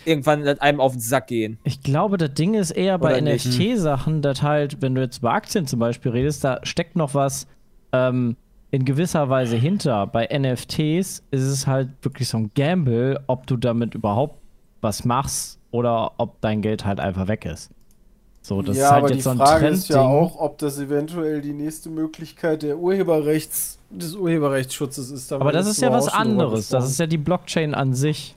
irgendwann einem auf den Sack gehen. Ich glaube, das Ding ist eher bei? NFT-Sachen, dass halt, wenn du jetzt über Aktien zum Beispiel redest, da steckt noch was ähm, in gewisser Weise hinter. Bei NFTs ist es halt wirklich so ein Gamble, ob du damit überhaupt was machst oder ob dein Geld halt einfach weg ist. So, das ja, ist halt aber jetzt die so ein Frage ist ja Trendding. auch, ob das eventuell die nächste Möglichkeit der Urheberrechts, des Urheberrechtsschutzes ist. Aber das ist ja was anderes. Das ist ja die Blockchain an sich.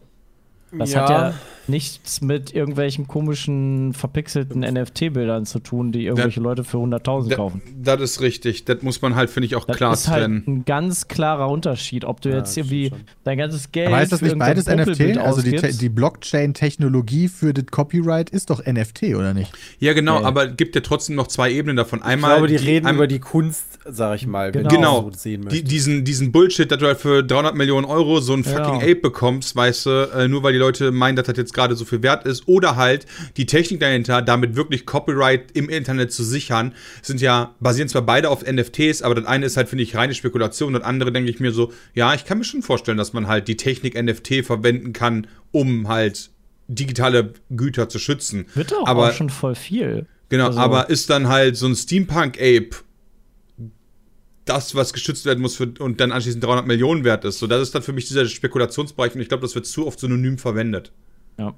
Das hat ja nichts mit irgendwelchen komischen, verpixelten NFT-Bildern zu tun, die irgendwelche Leute für 100.000 Da- kaufen. Das ist richtig. Das muss man halt, finde ich, auch Das klar ist halt ein ganz klarer Unterschied, ob du Ja, jetzt das irgendwie dein ganzes Geld. Aber heißt das nicht beides NFT? Also die, die Blockchain-Technologie für das Copyright ist doch NFT, oder nicht? Ja, genau, Ja. aber gibt ja trotzdem noch zwei Ebenen davon. Ich Einmal. glaube, die, reden ein- über die Kunst, sag ich mal, wenn Genau. du das so sehen die, möchtest. diesen, diesen Bullshit, dass du halt für 300 Millionen Euro so ein fucking Ja. Ape bekommst, weißt du, äh, nur weil die Leute meinen, dass das jetzt gerade so viel wert ist. Oder halt die Technik dahinter, damit wirklich Copyright im Internet zu sichern, sind ja, basieren zwar beide auf NFTs, aber das eine ist halt, finde ich, reine Spekulation. Das andere denke ich mir so, ja, ich kann mir schon vorstellen, dass man halt die Technik NFT verwenden kann, um halt digitale Güter zu schützen. Wird doch aber auch schon voll viel. Genau, Also- aber ist dann halt so ein Steampunk-Ape das, was geschützt werden muss für, und dann anschließend 300 Millionen wert ist. So, das ist dann für mich dieser Spekulationsbereich und ich glaube, das wird zu oft synonym verwendet. Ja.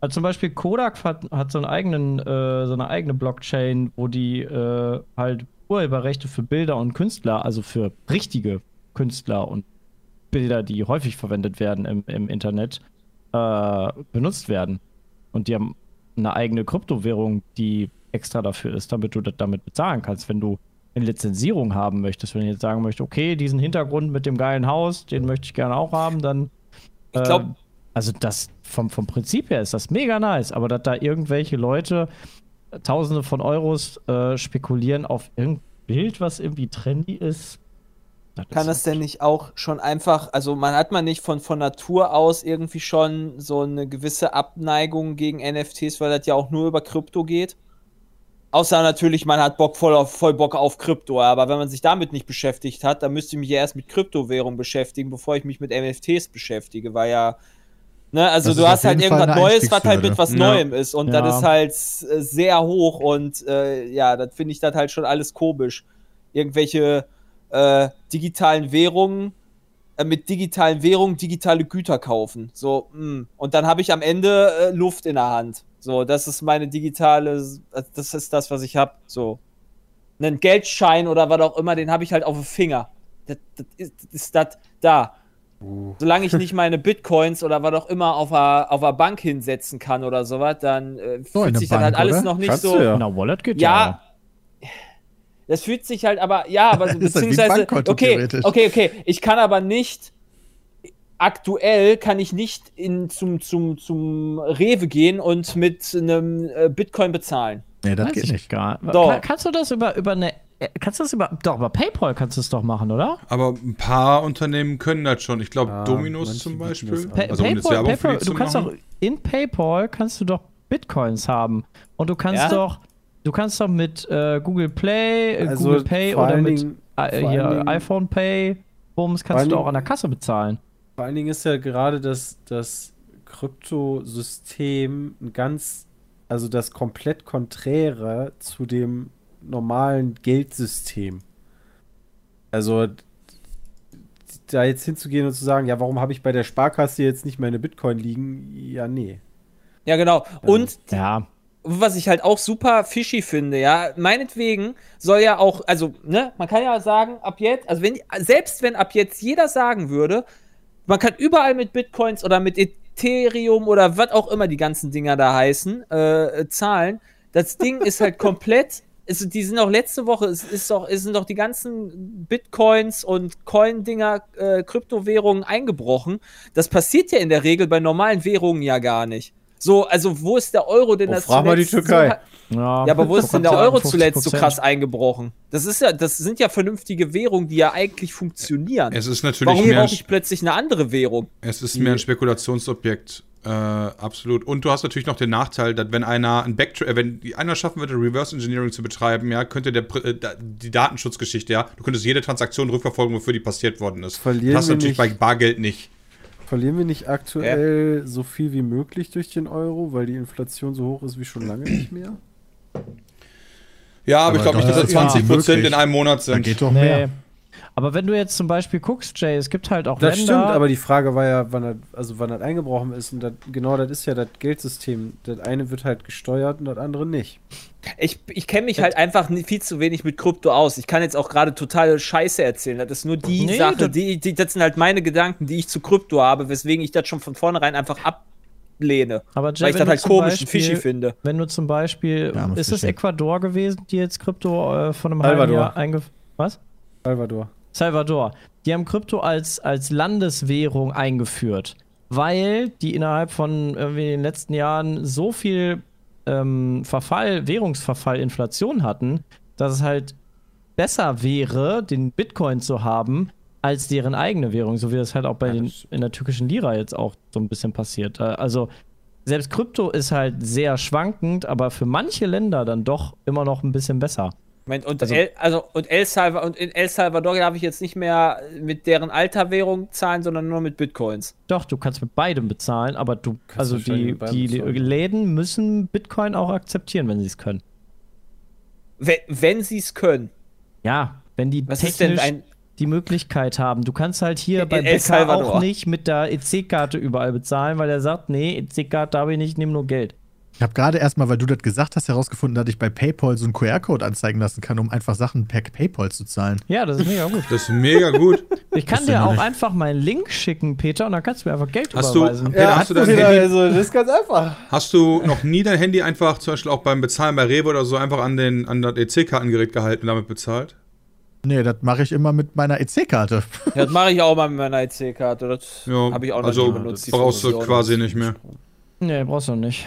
Also zum Beispiel Kodak hat, hat so, einen eigenen, äh, so eine eigene Blockchain, wo die äh, halt Urheberrechte für Bilder und Künstler, also für richtige Künstler und Bilder, die häufig verwendet werden im, im Internet, äh, benutzt werden. Und die haben eine eigene Kryptowährung, die extra dafür ist, damit du das damit bezahlen kannst, wenn du eine Lizenzierung haben möchtest. Wenn ich jetzt sagen möchte, okay, diesen Hintergrund mit dem geilen Haus, den möchte ich gerne auch haben, dann Ich glaube, ähm, also das vom, vom Prinzip her ist das mega nice, aber dass da irgendwelche Leute äh, Tausende von Euros äh, spekulieren auf irgendein Bild, was irgendwie trendy ist. das Kann ist das denn nicht auch schon einfach, also man hat man nicht von, von Natur aus irgendwie schon so eine gewisse Abneigung gegen NFTs, weil das ja auch nur über Krypto geht? Außer natürlich, man hat Bock voll, auf, voll Bock auf Krypto, aber wenn man sich damit nicht beschäftigt hat, dann müsste ich mich ja erst mit Kryptowährung beschäftigen, bevor ich mich mit NFTs beschäftige, weil ja, ne, also Das du hast halt irgendwas Neues, was halt mit was Ja. Neuem ist und Ja. das ist halt äh, sehr hoch und äh, ja, das finde ich das halt schon alles komisch. Irgendwelche äh, digitalen Währungen, äh, mit digitalen Währungen digitale Güter kaufen. So, mh. und dann habe ich am Ende äh, Luft in der Hand. So, das ist meine digitale, das ist das, was ich habe. So. Einen Geldschein oder was auch immer, den habe ich halt auf dem Finger. Das, das ist, das ist das da. Solange ich nicht meine Bitcoins oder was auch immer auf der auf der Bank hinsetzen kann oder sowas, dann äh, So, fühlt sich das Bank, halt alles oder? noch nicht Kannst so. du ja. Na, Wallet geht Ja. ja. Das fühlt sich halt aber, ja, aber so, Das beziehungsweise, okay, okay, okay, ich kann aber nicht, aktuell kann ich nicht in, zum, zum, zum Rewe gehen und mit einem äh, Bitcoin bezahlen. Nee, das Weiß geht ich nicht. Gar. Doch. Kann, kannst du das über, über eine. äh, Kannst du das über. Doch, über PayPal kannst du es doch machen, oder? Aber ein paar Unternehmen können das schon. Ich glaube, Ja, Dominos zum Beispiel. Pa Also um PayPal, PayPal die du zu kannst machen. doch in PayPal kannst du doch Bitcoins haben. Und du kannst Ja? doch. Du kannst doch mit äh, Google Play, äh, Also Google Pay oder mit Dingen- äh, hier iPhone Pay, Bums, kannst du auch an der Kasse bezahlen. Vor allen Dingen ist ja gerade das, das Kryptosystem ein ganz, also das komplett konträre zu dem normalen Geldsystem. Also da jetzt hinzugehen und zu sagen, ja, warum habe ich bei der Sparkasse jetzt nicht meine Bitcoin liegen? Ja, nee. Ja, genau. Und Ja. was ich halt auch super fishy finde, ja, meinetwegen soll ja auch, also, ne, man kann ja sagen, ab jetzt, also wenn, selbst wenn ab jetzt jeder sagen würde, man kann überall mit Bitcoins oder mit Ethereum oder was auch immer die ganzen Dinger da heißen, äh, zahlen, das Ding ist halt komplett, ist, die sind auch letzte Woche, es ist doch, es sind doch die ganzen Bitcoins und Coin-Dinger, äh, Kryptowährungen eingebrochen. Das passiert ja in der Regel bei normalen Währungen ja gar nicht. So, also wo ist der Euro denn Oh, das frag mal die Türkei. So, Ja, ja, aber wo ist denn der Euro zuletzt so 50%? krass eingebrochen? Das ist ja, das sind ja vernünftige Währungen, die ja eigentlich funktionieren. Es ist natürlich Warum mehr, brauche ich plötzlich eine andere Währung? es ist mehr ein Spekulationsobjekt. Äh, absolut. Und du hast natürlich noch den Nachteil, dass wenn einer ein Backtra äh, wenn die- einer schaffen würde, Reverse Engineering zu betreiben, ja, könnte der Pr- äh, die Datenschutzgeschichte, ja, du könntest jede Transaktion rückverfolgen, wofür die passiert worden ist. Verlieren das hast du natürlich nicht- bei Bargeld nicht. Verlieren wir nicht aktuell so viel wie möglich durch den Euro, weil die Inflation so hoch ist wie schon lange nicht mehr? Ja, aber, Aber ich glaube nicht, dass das ja, 20 Prozent in einem Monat Da sind. geht doch Nee. mehr. Aber wenn du jetzt zum Beispiel guckst, Jay, es gibt halt auch Das Länder. stimmt, aber die Frage war ja, wann das, also wann das eingebrochen ist. Und das, genau das ist ja das Geldsystem. Das eine wird halt gesteuert und das andere nicht. Ich, ich kenne mich halt einfach viel zu wenig mit Krypto aus. Ich kann jetzt auch gerade totale Scheiße erzählen. Das ist nur die Nee, Sache, das- die, die, das sind halt meine Gedanken, die ich zu Krypto habe, weswegen ich das schon von vornherein einfach ablehne. Aber Jay, weil ich wenn das halt zum komisch und Beispiel- fishy finde. Wenn du zum Beispiel, Ja, ist es. Ecuador gewesen, die jetzt Krypto äh, von einem halben Salvador. Jahr einge... Was? Salvador. Salvador. Die haben Krypto als, als Landeswährung eingeführt, weil die innerhalb von irgendwie den letzten Jahren so viel ähm, Verfall, Währungsverfall, Inflation hatten, dass es halt besser wäre, den Bitcoin zu haben, als deren eigene Währung, so wie das halt auch bei den, in der türkischen Lira jetzt auch so ein bisschen passiert. Äh, Also selbst Krypto ist halt sehr schwankend, aber für manche Länder dann doch immer noch ein bisschen besser. Moment, und, Also- El, also, und, El Salvador, und in El Salvador darf ich jetzt nicht mehr mit deren alter Währung zahlen, sondern nur mit Bitcoins. Doch, du kannst mit beidem bezahlen, aber du, Kannst also die, die bezahlen. Läden müssen Bitcoin auch akzeptieren, wenn sie es können. Wenn, wenn sie es können. Ja, wenn die Was ist denn technisch ein. die Möglichkeit haben. Du kannst halt hier In bei El Bäcker Salvador. auch nicht mit der EC-Karte überall bezahlen, weil er sagt, nee, EC-Karte habe ich nicht, nimm nur Geld. Ich habe gerade erstmal, weil du das gesagt hast, herausgefunden, dass ich bei PayPal so einen QR-Code anzeigen lassen kann, um einfach Sachen per PayPal zu zahlen. Ja, das ist mega gut. Das ist mega gut. Ich kann dir auch nicht. einfach meinen Link schicken, Peter, und dann kannst du mir einfach Geld Hast du- überweisen. Peter, hast du dein wieder, Handy- also, das ist ganz einfach. Hast du noch nie dein Handy einfach, zum Beispiel auch beim Bezahlen bei Rewe oder so, einfach an, den, an das EC-Kartengerät gehalten und damit bezahlt? Nee, das mache ich immer mit meiner EC-Karte. Ja, das mache ich auch mal mit meiner EC-Karte. Das Ja, habe ich auch noch also nie benutzt. die brauchst du quasi nicht mehr. Nee, brauchst du nicht.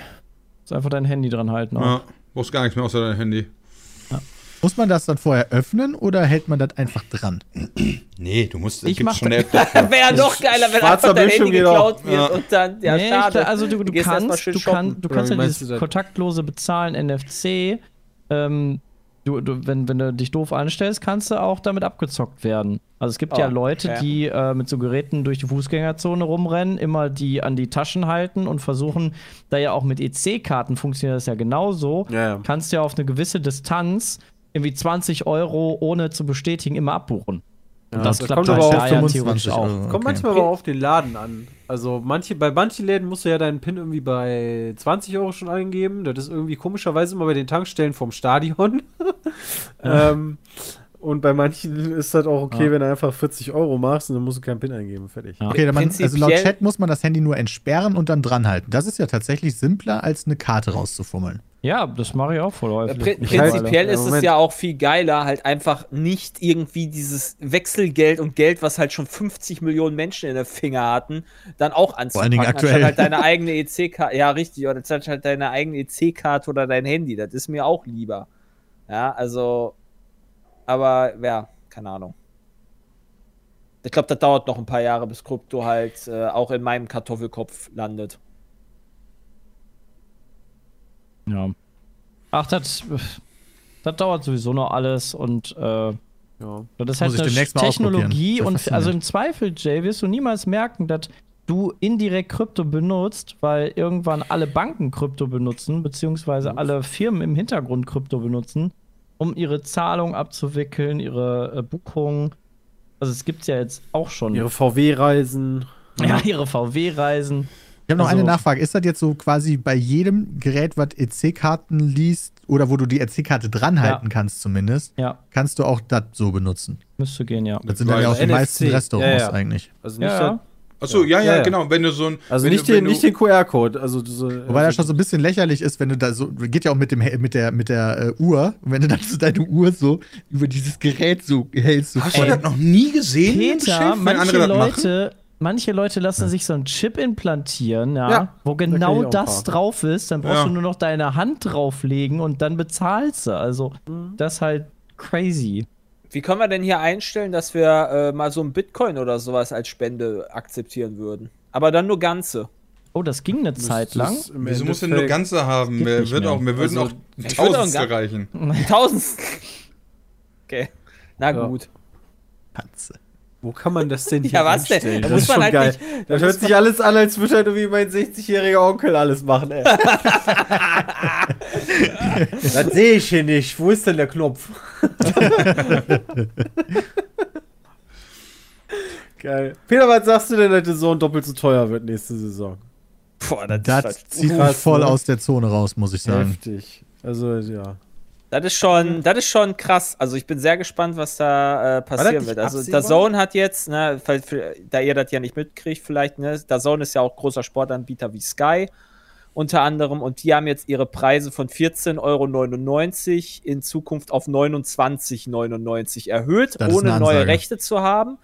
Ist einfach dein Handy dran halten. auch. Ja, brauchst gar nichts mehr außer dein Handy. Muss man das dann vorher öffnen oder hält man das einfach dran? Nee, du musst. Ich mach- eine App. Wäre ja noch geiler, wenn einfach dein Bildschirm Handy geklaut wird Ja. und dann. Ja, nee, schade. Ich, also du, du kannst, du, kann, du kannst ja dieses kontaktlose Bezahlen NFC, ähm, du, du, wenn, wenn du dich doof anstellst, kannst du auch damit abgezockt werden. Also es gibt ja Oh, Leute, okay. die äh, mit so Geräten durch die Fußgängerzone rumrennen, immer die an die Taschen halten und versuchen, da ja auch mit EC-Karten funktioniert das ja genauso, Ja, ja. kannst du ja auf eine gewisse Distanz irgendwie 20 Euro ohne zu bestätigen immer abbuchen. Und das das klappt kommt halt aber auch ja 25 theoretisch auch. Kommt Okay. manchmal aber auf den Laden an. Also manche, bei manchen Läden musst du ja deinen PIN irgendwie bei 20 Euro schon eingeben. Das ist irgendwie komischerweise immer bei den Tankstellen vom Stadion. ähm, und bei manchen ist das auch okay, Ja. wenn du einfach 40 Euro machst und dann musst du keinen PIN eingeben. Fertig. Ja. Okay, dann man, also laut Chat muss man das Handy nur entsperren und dann dranhalten. Das ist ja tatsächlich simpler, als eine Karte rauszufummeln. Ja, das mache ich auch voll häufig. Prin prinzipiell ist es ja auch viel geiler, halt einfach nicht irgendwie dieses Wechselgeld und Geld, was halt schon 50 Millionen Menschen in der Finger hatten, dann auch anzupacken. allen Dingen aktuell. Anstatt halt deine eigene EC-Karte, ja richtig, oder anstatt halt deine eigene EC-Karte oder dein Handy. Das ist mir auch lieber. Ja, also, aber ja, keine Ahnung. Ich glaube, das dauert noch ein paar Jahre, bis Krypto halt äh, auch in meinem Kartoffelkopf landet. Ja. Ach, das, das dauert sowieso noch alles und äh, Ja. das ist halt eine Technologie und also im Zweifel, Jay, wirst du niemals merken, dass du indirekt Krypto benutzt, weil irgendwann alle Banken Krypto benutzen, beziehungsweise alle Firmen im Hintergrund Krypto benutzen, um ihre Zahlung abzuwickeln, ihre äh, Buchungen. Also es gibt ja jetzt auch schon Ihre VW-Reisen. ja, ihre VW-Reisen. Ich habe noch Also- eine Nachfrage. Ist das jetzt so quasi bei jedem Gerät, was EC-Karten liest oder wo du die EC-Karte dranhalten Ja. kannst zumindest, Ja, kannst du auch das so benutzen? müsste gehen, ja. Das sind dann ja auch die NFC. meisten Restaurants Ja, ja. eigentlich. Also nicht, Ja, das- ja. Achso, ja, ja, Ja, ja. genau. Wenn du so ein. also wenn nicht, du, den, nicht den QR-Code. Also, so, Wobei das schon so ein bisschen lächerlich ist, wenn du da so, geht ja auch mit, dem, mit der, mit der äh, Uhr, und wenn du dann so deine Uhr so über dieses Gerät so hältst. So Hast du das noch nie gesehen? Peter, wenn manche andere das machen? Leute, manche Leute lassen sich so einen Chip implantieren, ja, Ja, wo da genau ein das paar. drauf ist. Dann brauchst Ja. du nur noch deine Hand drauflegen und dann bezahlst du. Also, Mhm. das ist halt crazy. Wie können wir denn hier einstellen, dass wir äh, mal so ein Bitcoin oder sowas als Spende akzeptieren würden? Aber dann nur ganze. Oh, das ging eine Zeit lang. Das Wieso musst du denn nur ganze haben? Wir, wird auch, wir würden Also, auch ich würd auch Tausendstel ein Ga- reichen. Tausend. Okay. Na Ja. gut. Katze. Wo kann man das denn hier Ja, was denn? einstellen? Da Das muss ist man schon halt geil. nicht- da Das muss hört sich alles an, als würde halt irgendwie mein 60-jähriger Onkel alles machen, ey. das sehe ich hier nicht. Wo ist denn der Knopf? geil. Peter, was sagst du denn, dass der Sohn doppelt so teuer wird nächste Saison? Boah, das, Das ist, zieht mich krass, voll ne? aus der Zone raus, muss ich sagen. Heftig. Also, ja. das ist schon, das ist schon krass. Also ich bin sehr gespannt, was da äh, passieren wird. Also der Zone hat jetzt, ne, da ihr das ja nicht mitkriegt, vielleicht, ne, der Zone ist ja auch großer Sportanbieter wie Sky unter anderem und die haben jetzt ihre Preise von 14,99 Euro in Zukunft auf 29,99 erhöht, ohne neue. Rechte zu haben.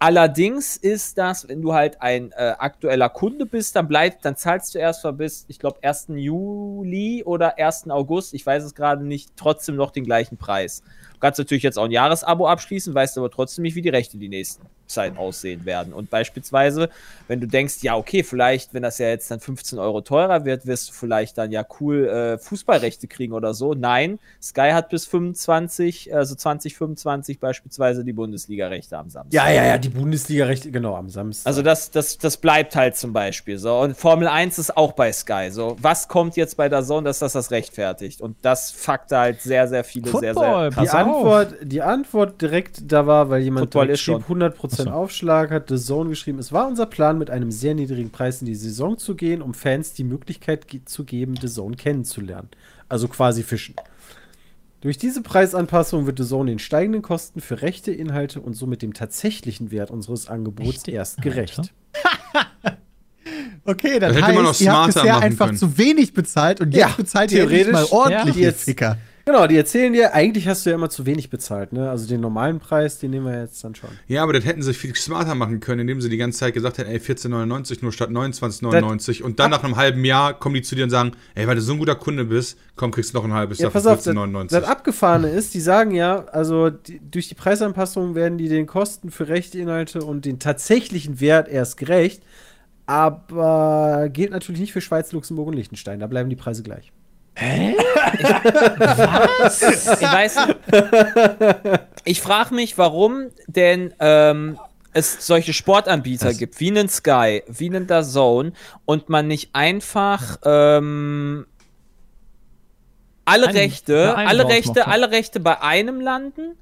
Allerdings ist das, wenn du halt ein äh, aktueller Kunde bist, dann bleibt, dann zahlst du erst mal bis, ich glaube, 1. Juli oder 1. August, ich weiß es gerade nicht, trotzdem noch den gleichen Preis. Du kannst natürlich jetzt auch ein Jahresabo abschließen, weißt aber trotzdem nicht, wie die Rechte die nächsten Zeit aussehen werden. Und beispielsweise, wenn du denkst, ja, okay, vielleicht, wenn das ja jetzt dann 15 Euro teurer wird, wirst du vielleicht dann ja cool äh, Fußballrechte kriegen oder so. Nein, Sky hat bis 25, also 2025 beispielsweise die Bundesliga-Rechte am Samstag. Ja, ja, ja, die Bundesliga-Rechte, genau, am Samstag. Also das, das, das bleibt halt zum Beispiel so. Und Formel 1 ist auch bei Sky so. Was kommt jetzt bei der Zone, dass das das rechtfertigt? Und das fuckt halt sehr, sehr viele sehr, Football, sehr Die pass auf. Antwort, die Antwort direkt da war, weil jemand Football direkt ist schon. schrieb, 100% Aufschlag, hat The Zone geschrieben, es war unser Plan, mit einem sehr niedrigen Preis in die Saison zu gehen, um Fans die Möglichkeit ge zu geben, The Zone kennenzulernen. Also quasi fischen. Durch diese Preisanpassung wird The Zone den steigenden Kosten für rechte Inhalte und somit dem tatsächlichen Wert unseres Angebots Rechte erst gerecht. Okay, das Das hätte heißt, man noch ihr habt bisher einfach können. zu wenig bezahlt und jetzt Ja, bezahlt ihr endlich mal ordentlich, ja. ihr Jetzt- Ficker. Genau, die erzählen dir, eigentlich hast du ja immer zu wenig bezahlt, ne? Also den normalen Preis, den nehmen wir jetzt dann schon. Ja, aber das hätten sie viel smarter machen können, indem sie die ganze Zeit gesagt hätten, ey, 14,99 nur statt 29,99. Und dann nach einem halben Jahr kommen die zu dir und sagen, ey, weil du so ein guter Kunde bist, komm, kriegst du noch ein halbes Ja, Jahr für pass auf, das, 14,99. das Abgefahrene ist, die sagen ja, also die, durch die Preisanpassung werden die den Kosten für rechte Inhalte und den tatsächlichen Wert erst gerecht, aber gilt natürlich nicht für Schweiz, Luxemburg und Liechtenstein. Da bleiben die Preise gleich. Ich weiß. Ich frage mich, warum denn ähm, es solche Sportanbieter Das- gibt, wie einen Sky, wie einen DAZN und man nicht einfach ähm, alle Einen- Rechte, alle Rechte, macht, alle Rechte bei einem landen,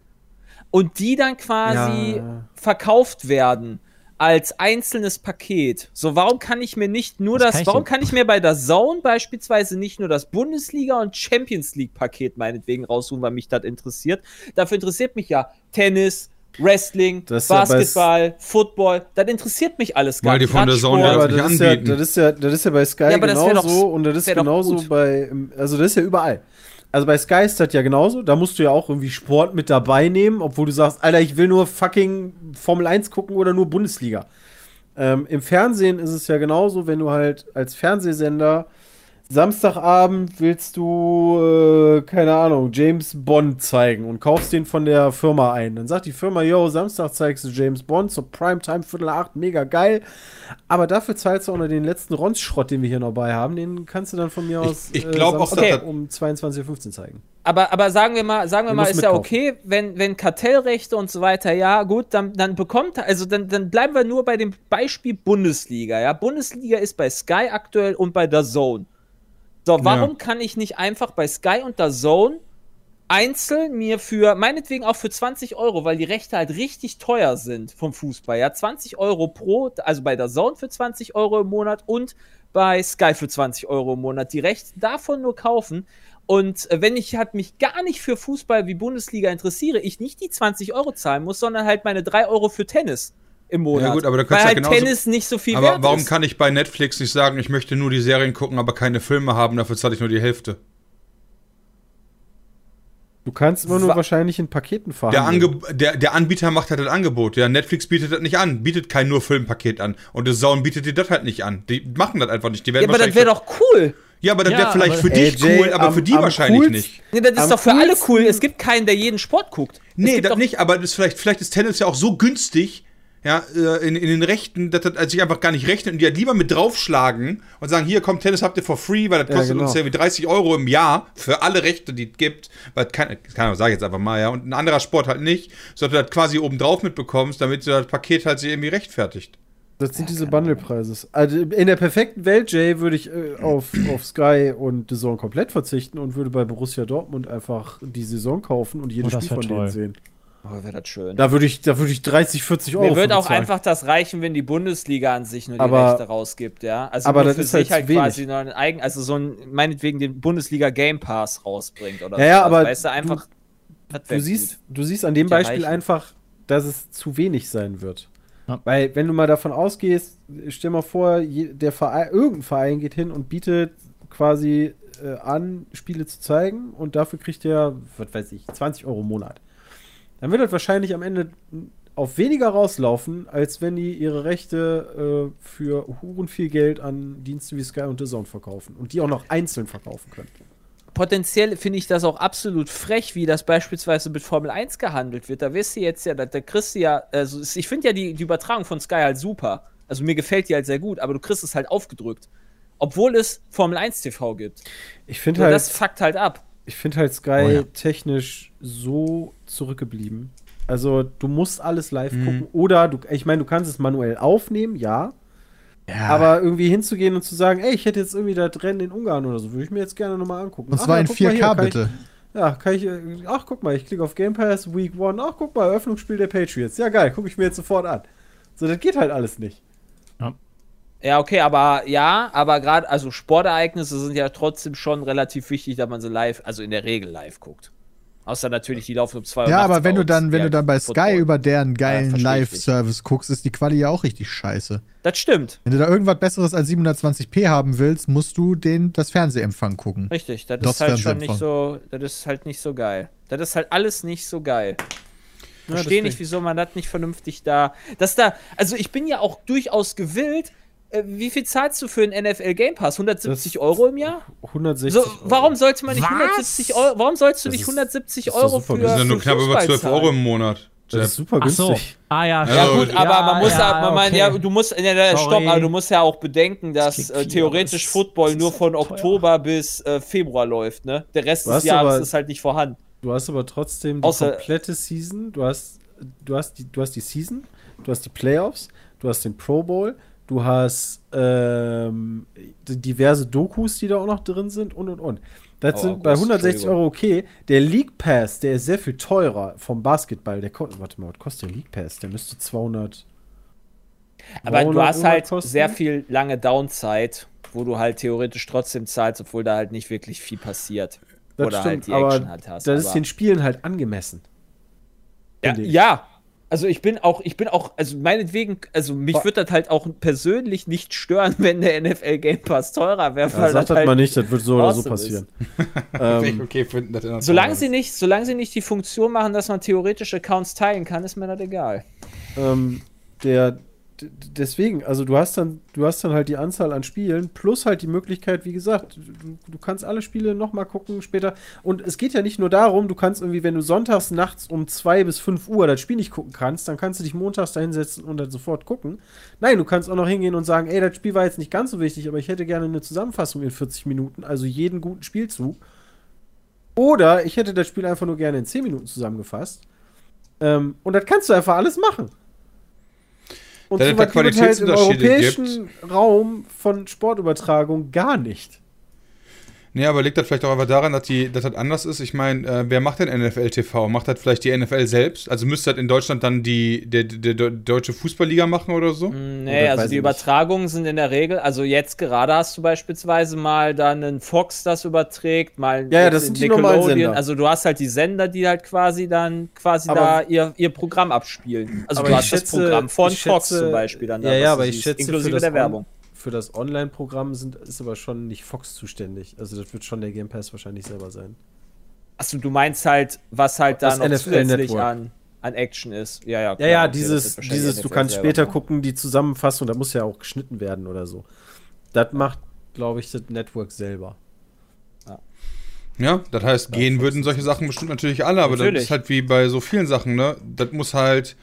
und die dann quasi Ja. verkauft werden als einzelnes Paket. So, warum kann ich mir nicht nur Das das, warum kann ich mir bei der Zone beispielsweise nicht nur das Bundesliga und Champions League Paket meinetwegen raussuchen, weil mich das interessiert? Dafür interessiert mich ja Tennis, Wrestling, Das ist ja Basketball, Football. Das interessiert mich alles gar Weil die nicht. von der Zone Ja, nicht das ist ja, anbieten. das, ist ja, das ist ja bei Sky Ja, aber das wär genauso doch- und das ist genauso bei, also das ist ja überall. Also bei Sky ist das ja genauso, da musst du ja auch irgendwie Sport mit dabei nehmen, obwohl du sagst, Alter, ich will nur fucking Formel 1 gucken oder nur Bundesliga. Ähm, Im Fernsehen ist es ja genauso, wenn du halt als Fernsehsender Samstagabend willst du, äh, keine Ahnung, James Bond zeigen und kaufst den von der Firma ein. Dann sagt die Firma, yo, Samstag zeigst du James Bond zur Primetime, Viertel acht, mega geil. Aber dafür zahlst du auch noch den letzten Ronzschrott, den wir hier noch bei haben. Den kannst du dann von mir aus ich glaub auch, Samstag dass das- um 22.15 Uhr zeigen. Aber, aber sagen wir mal, sagen wir mal, ist ja okay, wenn, wenn Kartellrechte und so weiter, ja, gut, dann, dann bekommt, also dann, dann bleiben wir nur bei dem Beispiel Bundesliga, ja. Bundesliga ist bei Sky aktuell und bei der Zone. So, warum kann ich nicht einfach bei Sky und der Zone einzeln mir für, meinetwegen auch für 20 Euro, weil die Rechte halt richtig teuer sind vom Fußball, ja, 20 Euro pro, also bei der Zone für 20 Euro im Monat und bei Sky für 20 Euro im Monat die Rechte davon nur kaufen. Und äh, wenn ich halt mich gar nicht für Fußball wie Bundesliga interessiere, ich nicht die 20 Euro zahlen muss, sondern halt meine 3 Euro für Tennis im Monat. Ja, gut, aber da weil kannst du ja halt genauso- Tennis nicht so viel Aber wert warum ist. kann ich bei Netflix nicht sagen, ich möchte nur die Serien gucken, aber keine Filme haben, dafür zahle ich nur die Hälfte? Du kannst immer nur Wa- wahrscheinlich in Paketen Der, verhandeln. Ange der, der Anbieter macht halt das Angebot. Ja, Netflix bietet das nicht an, bietet kein nur Filmpaket an. Und The Zone bietet dir das halt nicht an. Die machen das einfach nicht. Die werden Ja, aber das wäre doch cool. Ja, aber das Ja, wäre vielleicht für dich Jay, cool, aber am- für die wahrscheinlich coolsten- nicht. Nee, das ist Am doch für alle cool. Es gibt keinen, der jeden Sport guckt. Es Nee, das nicht, aber das vielleicht, vielleicht ist Tennis ja auch so günstig, ja, äh, in, in den Rechten, dass das sich einfach gar nicht rechnet und die halt lieber mit draufschlagen und sagen, hier kommt Tennis, habt ihr for free, weil das Ja, kostet genau. uns ja wie 30 Euro im Jahr für alle Rechte, die es gibt, weil keine, keine Ahnung, sag ich jetzt einfach mal, ja, und ein anderer Sport halt nicht, sondern du das quasi obendrauf mitbekommst, damit du das Paket halt sich irgendwie rechtfertigt. Das sind diese Bundle-Preise. Also in der perfekten Welt, Jay, würde ich äh, auf, auf Sky und The Zone komplett verzichten und würde bei Borussia Dortmund einfach die Saison kaufen und jedes Oh, Spiel von toll. denen sehen. Oh, wäre das schön. Da würde ich, da würde ich 30, 40 Euro Mir wird für auch bezahlen. einfach das reichen, wenn die Bundesliga an sich nur die Aber- Rechte rausgibt, ja. Also aber das für ist sich halt halt quasi noch einen eigen, also so ein, meinetwegen den Bundesliga Game Pass rausbringt oder Ja, ja, sowas. aber weißt du, einfach, wär du siehst, du siehst an dem Beispiel reichen. einfach, dass es zu wenig sein wird. Ja. Weil, wenn du mal davon ausgehst, stell mal vor, der Verein, irgendein Verein geht hin und bietet quasi äh, an, Spiele zu zeigen und dafür kriegt er, was weiß ich, 20 Euro im Monat. Dann wird das wahrscheinlich am Ende auf weniger rauslaufen, als wenn die ihre Rechte äh, für huren viel Geld an Dienste wie Sky und The Zone verkaufen und die auch noch einzeln verkaufen können. Potenziell finde ich das auch absolut frech, wie das beispielsweise mit Formel 1 gehandelt wird. Da wirst du jetzt ja, da, da kriegst du ja, also ich finde ja die, die Übertragung von Sky halt super. Also mir gefällt die halt sehr gut, aber du kriegst es halt aufgedrückt. Obwohl es Formel 1 TV gibt. Ich finde halt, das fuckt halt ab. Ich finde halt Sky Oh ja. technisch so zurückgeblieben. Also du musst alles live Mhm. gucken oder du, ich meine, du kannst es manuell aufnehmen, ja. Ja. Aber irgendwie hinzugehen und zu sagen, ey, ich hätte jetzt irgendwie das Rennen in Ungarn oder so, würde ich mir jetzt gerne nochmal angucken. und Ach zwar ja, in guck mal 4K hier, kann bitte. Ich, ja, kann ich, äh, ach guck mal, ich klicke auf Game Pass, Week One, ach guck mal, Eröffnungsspiel der Patriots. Ja geil, gucke ich mir jetzt sofort an. So, das geht halt alles nicht. Ja, okay, aber ja, aber gerade, also Sportereignisse sind ja trotzdem schon relativ wichtig, dass man sie live, also in der Regel live guckt. Außer natürlich, die laufen um zwei Uhr Ja, aber wenn du dann, wenn ja, du dann bei Sky Football. über deren geilen ich Live-Service guckst, ist die Quali ja auch richtig scheiße. Das stimmt. Wenn du da irgendwas Besseres als 720p haben willst, musst du den das Fernsehempfang gucken. Richtig, das, Das ist halt schon nicht so, das ist halt nicht so geil. Das ist halt alles nicht so geil. Ja, Verstehe nicht, wieso man das nicht vernünftig da. Dass da, also ich bin ja auch durchaus gewillt. Äh, wie viel zahlst du für einen NFL Game Pass? 170 Das- Euro im Jahr? 160 So, Euro. warum sollte man nicht Was? 170 Euro, warum sollst du Das nicht ist- 170 ist doch Euro für, günstig. Das sind nur für knapp über Fußball 12 Euro im Monat. Das ist super Ach so. günstig. Ah ja, Ja, Ja, gut, aber man muss ja, man meint, okay. ja, du musst, ja, ja, stopp, aber du musst ja auch bedenken, dass äh, theoretisch Football nur von teuer. Oktober bis äh, Februar läuft, ne? Der Rest Du des hast Jahres aber- ist halt nicht vorhanden. Du hast aber trotzdem die Außer- komplette Season. Du hast, du, hast die, du hast die Season, du hast die Playoffs, du hast den Pro Bowl, du hast ähm, diverse Dokus, die da auch noch drin sind und und und. Das Oh, sind bei August, 160 Entschuldigung. Euro okay. Der League Pass, der ist sehr viel teurer vom Basketball. Der kostet, warte mal, was kostet der League Pass? Der müsste 200. Aber du 300 hast halt kosten? sehr viel lange Downside, wo du halt theoretisch trotzdem zahlst, obwohl da halt nicht wirklich viel passiert. Das Oder stimmt, halt die Action halt hast. das ist den Spielen halt angemessen. Ja, ja. Also ich bin auch, ich bin auch, also meinetwegen, also mich würde das halt auch persönlich nicht stören, wenn der NFL Game Pass teurer wäre. Ja, weil sag das das halt, mal nicht, das wird so oder so passieren. Ähm, okay finden, dass dann Solange sie ist. nicht, solange sie nicht die Funktion machen, dass man theoretisch Accounts teilen kann, ist mir das egal. ähm, der deswegen, also du hast dann, du hast dann halt die Anzahl an Spielen plus halt die Möglichkeit, wie gesagt, du, du kannst alle Spiele nochmal gucken später. Und es geht ja nicht nur darum, du kannst irgendwie, wenn du sonntags nachts um 2 bis 5 Uhr das Spiel nicht gucken kannst, dann kannst du dich montags da hinsetzen und dann sofort gucken. Nein, du kannst auch noch hingehen und sagen, ey, das Spiel war jetzt nicht ganz so wichtig, aber ich hätte gerne eine Zusammenfassung in 40 Minuten, also jeden guten Spielzug. Oder ich hätte das Spiel einfach nur gerne in 10 Minuten zusammengefasst. Ähm, und das kannst du einfach alles machen. Und Da so da gibt es halt im Qualitätsunterschiede europäischen Raum von Sportübertragung gar nicht. Nee, aber liegt das vielleicht auch einfach daran, dass, die, dass das anders ist? Ich meine, äh, wer macht denn NFL TV? Macht das vielleicht die NFL selbst? Also müsste das in Deutschland dann die, der, der, der deutsche Fußballliga machen oder so? Nee, das also die Übertragungen sind in der Regel, also jetzt gerade hast du beispielsweise mal dann einen Fox, das überträgt, mal Ja, ja, das in sind die normalen Nickelodeon. Sender. Also du hast halt die Sender, die halt quasi dann quasi Aber- da ihr, ihr Programm abspielen. Also du ich hast das schätze- Programm von ich Fox schätze- zum Beispiel dann Ja, da, ja, aber ich schätze, für inklusive das der Werbung. Für das Online-Programm sind, ist aber schon nicht Fox zuständig. Also das wird schon der Game Pass wahrscheinlich selber sein. Achso, du meinst halt, was halt da Das noch NFL zusätzlich Network. an, an Action ist. Ja, ja, Ja, klar, ja, das dieses, dieses, du kannst später machen. gucken, die Zusammenfassung, da muss ja auch geschnitten werden oder so. Das macht, glaube ich, das Network selber. Ja, das heißt, gehen würden solche Sachen bestimmt natürlich alle, aber das Natürlich. ist halt wie bei so vielen Sachen, ne? Das muss halt,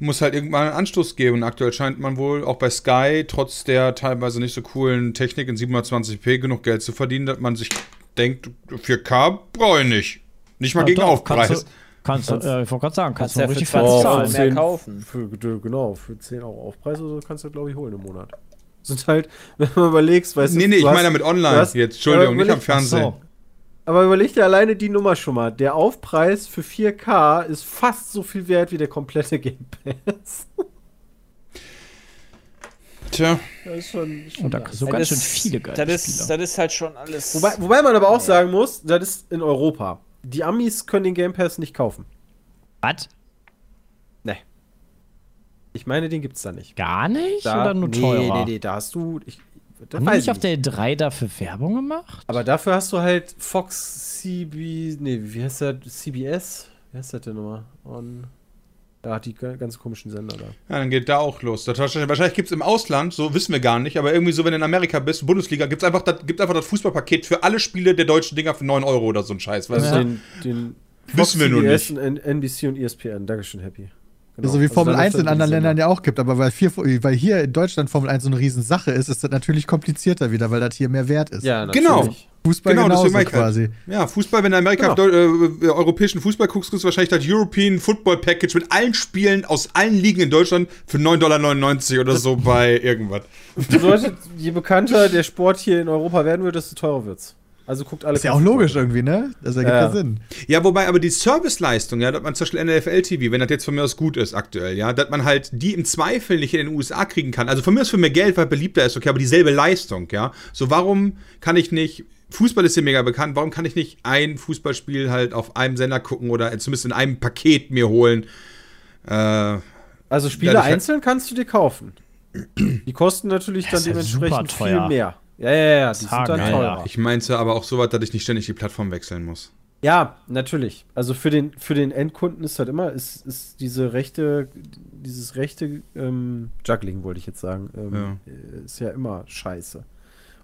muss halt irgendwann einen Anstoß geben. Und aktuell scheint man wohl auch bei Sky, trotz der teilweise nicht so coolen Technik in 720p, genug Geld zu verdienen, dass man sich denkt, 4K brauche ich nicht. Nicht mal Ja, gegen doch, Aufpreis. Kannst du, kannst du, äh, ich wollte gerade sagen, kannst, Kannst ja du für richtig 20 fett Zahlen zahlen. mehr kaufen. Für, genau, für 10 Euro Aufpreis oder so kannst du, glaube ich, holen im Monat. Sind halt, wenn du mal überlegst, weißt Nee, du, nee, du ich meine damit online hast- jetzt. Entschuldigung, Ja, nicht am Fernsehen. So. Aber überleg dir alleine die Nummer schon mal. Der Aufpreis für 4K ist fast so viel wert wie der komplette Game Pass. Tja, Das ist schon, schon Und da du Das ganz schön ist- viele geile das ist, Spieler. das ist halt schon alles. Wobei, wobei man aber auch sagen muss, das ist in Europa. Die Amis können den Game Pass nicht kaufen. Was? Ne. Ich meine, den gibt's da nicht. Gar nicht? Da, oder nur nee, teurer? nee, nee, da hast du. Ich, Haben die weiß nicht ich auf der 3 dafür Werbung gemacht? Aber dafür hast du halt Fox CB. Nee, wie heißt der? CBS? Wie heißt das denn nochmal? On. Ja, die ga- ganz komischen Sender da. ja, dann geht da auch los. Das wahrscheinlich wahrscheinlich gibt es im Ausland, so wissen wir gar nicht, aber irgendwie so, wenn du in Amerika bist, Bundesliga, gibt es einfach, das- gibt einfach das Fußballpaket für alle Spiele der deutschen Dinger für 9 Euro oder so ein Scheiß. Weißt Also du? den, den Wissen wir nur CBS nicht. NBC und E ESPN. Dankeschön, Happy. Genau. So wie Also Formel da 1 läuft in anderen Ländern ja auch gibt, aber weil, vier, weil hier in Deutschland Formel 1 so eine Riesensache ist, ist das natürlich komplizierter wieder, weil das hier mehr wert ist. Ja, Genau. natürlich. Fußball Genau, genauso halt. quasi. Ja, Fußball, wenn du in Amerika Genau. Deu- äh, europäischen Fußball guckst, kriegst du wahrscheinlich das European Football Package mit allen Spielen aus allen Ligen in Deutschland für 9,99 Dollar oder so bei irgendwas. Bedeutet, je bekannter der Sport hier in Europa werden wird, desto teurer wird's. Also guckt alle. Ist ja auch logisch irgendwie, ne? Das ergibt Ja. ja Sinn. Ja, wobei aber die Serviceleistung, ja, dass man zum Beispiel NFL TV, wenn das jetzt von mir aus gut ist aktuell, ja, dass man halt die im Zweifel nicht in den USA kriegen kann. Also von mir aus für mehr Geld, weil beliebter ist, okay, aber dieselbe Leistung, ja. So, warum kann ich nicht, Fußball ist hier mega bekannt, warum kann ich nicht ein Fußballspiel halt auf einem Sender gucken oder zumindest in einem Paket mir holen? Äh, Also Spiele einzeln kannst du dir kaufen. Die kosten natürlich dann ja dementsprechend viel mehr. Ja, ja, ja, die sind Hagen, dann ja, teurer. ich meinte aber auch so weit, dass ich nicht ständig die Plattform wechseln muss. Ja, natürlich. Also für den, für den Endkunden ist halt immer, ist, ist diese rechte, dieses rechte ähm, Juggling, wollte ich jetzt sagen, ähm, äh, ist ja immer scheiße.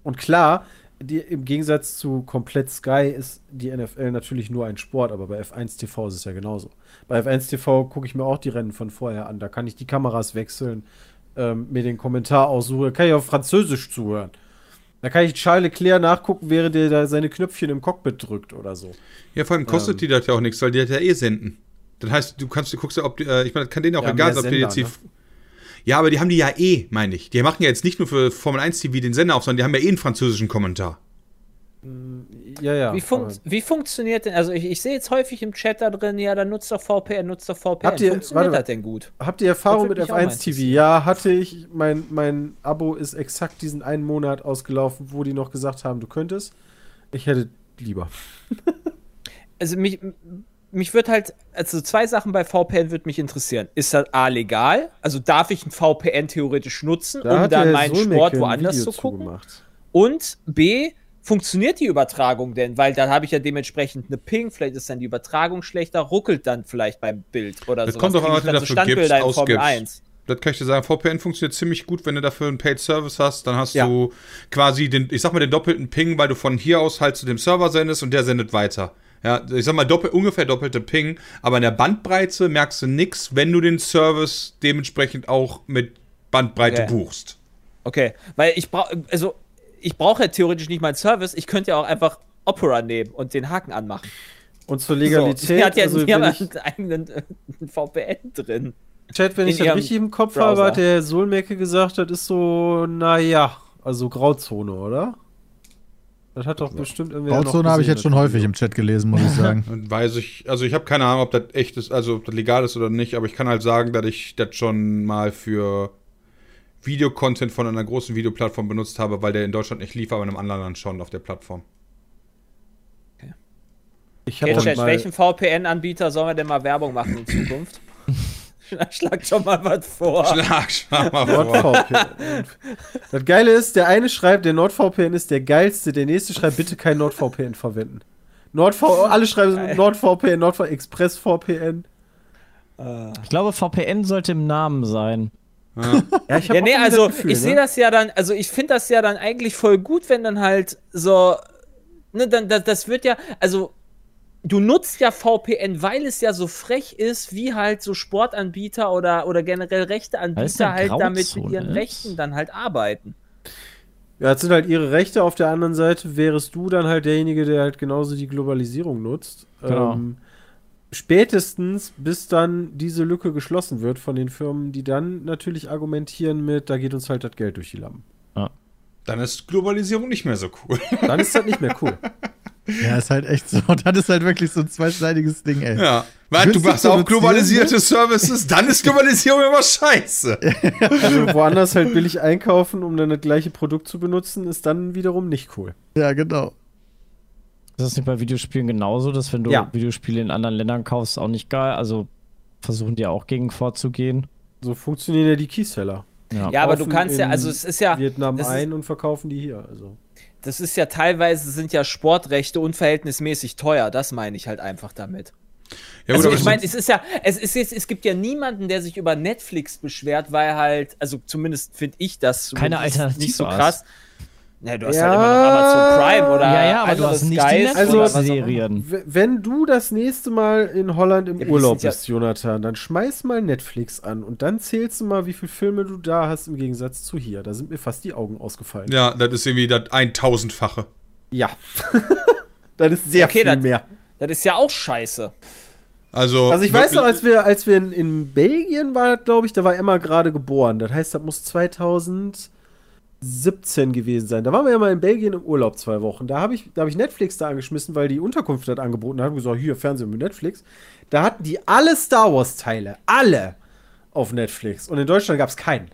Und klar, die, im Gegensatz zu komplett Sky ist die NFL natürlich nur ein Sport, aber bei F1 TV ist es ja genauso. Bei F1 TV gucke ich mir auch die Rennen von vorher an. Da kann ich die Kameras wechseln, ähm, mir den Kommentar aussuchen, kann ich auf Französisch zuhören. Da kann ich Charles Leclerc nachgucken, während der da seine Knöpfchen im Cockpit drückt oder so. Ja, vor allem kostet Ähm. die das ja auch nichts, weil die das ja eh senden. Das heißt, du kannst, du guckst ja, ob die, äh, ich meine, das kann denen auch Ja, egal sein, ob die jetzt die. Ja, aber die haben die ja eh, meine ich. Die machen ja jetzt nicht nur für Formel 1 TV den Sender auf, sondern die haben ja eh einen französischen Kommentar. Ja, ja. Wie, funkt, wie funktioniert denn, also ich, ich sehe jetzt häufig im Chat da drin, ja, dann nutzt doch VPN, nutzt doch VPN. Habt ihr- funktioniert warte, das denn gut? Habt ihr Erfahrung mit Das würde mich auch mal F1 TV? Ja, hatte ich. Mein, mein Abo ist exakt diesen einen Monat ausgelaufen, wo die noch gesagt haben, du könntest. Ich hätte lieber. Also mich, mich wird halt, also zwei Sachen bei VPN würde mich interessieren. Ist das A legal? Also darf ich ein VPN theoretisch nutzen, Da um dann meinen Sport woanders Video zu gucken? zugemacht. Und B, funktioniert die Übertragung denn? Weil dann habe ich ja dementsprechend eine Ping, vielleicht ist dann die Übertragung schlechter, ruckelt dann vielleicht beim Bild oder Das so. kommt doch an, was du dafür gibst, ausgibst. 1. Das kann ich dir sagen, VPN funktioniert ziemlich gut, wenn du dafür einen Paid Service hast, dann hast Ja. du quasi den, ich sag mal, den doppelten Ping, weil du von hier aus halt zu dem Server sendest und der sendet weiter. Ja, ich sag mal, doppel, ungefähr doppelte Ping, aber in der Bandbreite merkst du nichts, wenn du den Service dementsprechend auch mit Bandbreite Okay. buchst. Okay, weil ich brauche, also ich brauche ja theoretisch nicht mal einen Service, ich könnte ja auch einfach Opera nehmen und den Haken anmachen. Und zur So, Legalität, die hat ja also die haben ich, einen eigenen äh, VPN drin. Chat, wenn ich das richtig im Kopf Browser. habe, hat der Solmecke gesagt, das ist so, naja, also Grauzone, oder? Das hat doch bestimmt irgendwer noch Bauzone habe ich jetzt schon häufig im Chat gelesen, muss ich sagen. Weiß ich, also ich habe keine Ahnung, ob das echt ist, also ob das legal ist oder nicht, aber ich kann halt sagen, dass ich das schon mal für Videocontent von einer großen Videoplattform benutzt habe, weil der in Deutschland nicht lief, aber in einem anderen Land schon auf der Plattform. Ich Okay, habe Chat, welchen VPN-Anbieter sollen wir denn mal Werbung machen in Zukunft? Schlag schon mal was vor. Schlag, schlag mal vor. Das Geile ist, der eine schreibt, der NordVPN ist der geilste, der nächste schreibt, bitte kein NordVPN verwenden. NordV alle schreiben so NordVPN, NordVPN, ExpressVPN. Ich glaube, VPN sollte im Namen sein. Ja, ich hab Ja, auch nee, also Gefühl, ich sehe ne? das ja dann, also ich finde das ja dann eigentlich voll gut, wenn dann halt so, ne, dann, das, das wird ja, also du nutzt ja VPN, weil es ja so frech ist, wie halt so Sportanbieter oder, oder generell rechte Weil es Anbieter eine halt damit mit ihren ist. Rechten dann halt arbeiten. Ja, das sind halt ihre Rechte. Auf der anderen Seite wärest du dann halt derjenige, der halt genauso die Globalisierung nutzt. Genau. Ähm, spätestens, bis dann diese Lücke geschlossen wird von den Firmen, die dann natürlich argumentieren mit, da geht uns halt das Geld durch die Lampen. Dann ist Globalisierung nicht mehr so cool. Dann ist das nicht mehr cool. Ja, ist halt echt so. Das ist halt wirklich so ein zweischneidiges Ding, ey. Ja. Weil du machst auch globalisierte Services, dann ist Globalisierung immer scheiße. Also woanders halt billig einkaufen, um dann das gleiche Produkt zu benutzen, ist dann wiederum nicht cool. Ja, genau. Ist das nicht bei Videospielen genauso, dass wenn du Ja. Videospiele in anderen Ländern kaufst, auch nicht geil? Also versuchen die auch gegen vorzugehen. So funktionieren ja die Keyseller. Ja, aber du kannst ja, also es ist ja, Vietnam das ist- ein und verkaufen die hier. Also. das ist ja teilweise sind ja Sportrechte unverhältnismäßig teuer, das meine ich halt einfach damit. Ja, also aber ich meine, es ist ja, es, ist jetzt, es gibt ja niemanden, der sich über Netflix beschwert, weil halt, also zumindest finde ich das Keine Alternative nicht so hast. Ja, du hast Ja. halt immer noch Amazon Prime oder ja, ja, aber du hast nicht Skys die Also-. W- Wenn du das nächste Mal in Holland im Ja, Urlaub bist, Jonathan, dann schmeiß mal Netflix an und dann zählst du mal, wie viele Filme du da hast im Gegensatz zu hier. Da sind mir fast die Augen ausgefallen. ja, das ist irgendwie das 1000-fache. Ja. das ist sehr Okay, viel das- mehr. Das ist ja auch scheiße. Also, Also ich weiß noch, als wir, als wir in, in Belgien waren, glaube ich, da war Emma gerade geboren. Das heißt, das muss 2017 gewesen sein. Da waren wir ja mal in Belgien im Urlaub zwei Wochen. Da habe ich, da hab ich Netflix da angeschmissen, weil die Unterkunft das angeboten hat. Und gesagt, hier, Fernsehen mit Netflix. Da hatten die alle Star Wars-Teile, alle auf Netflix. Und in Deutschland gab es keinen.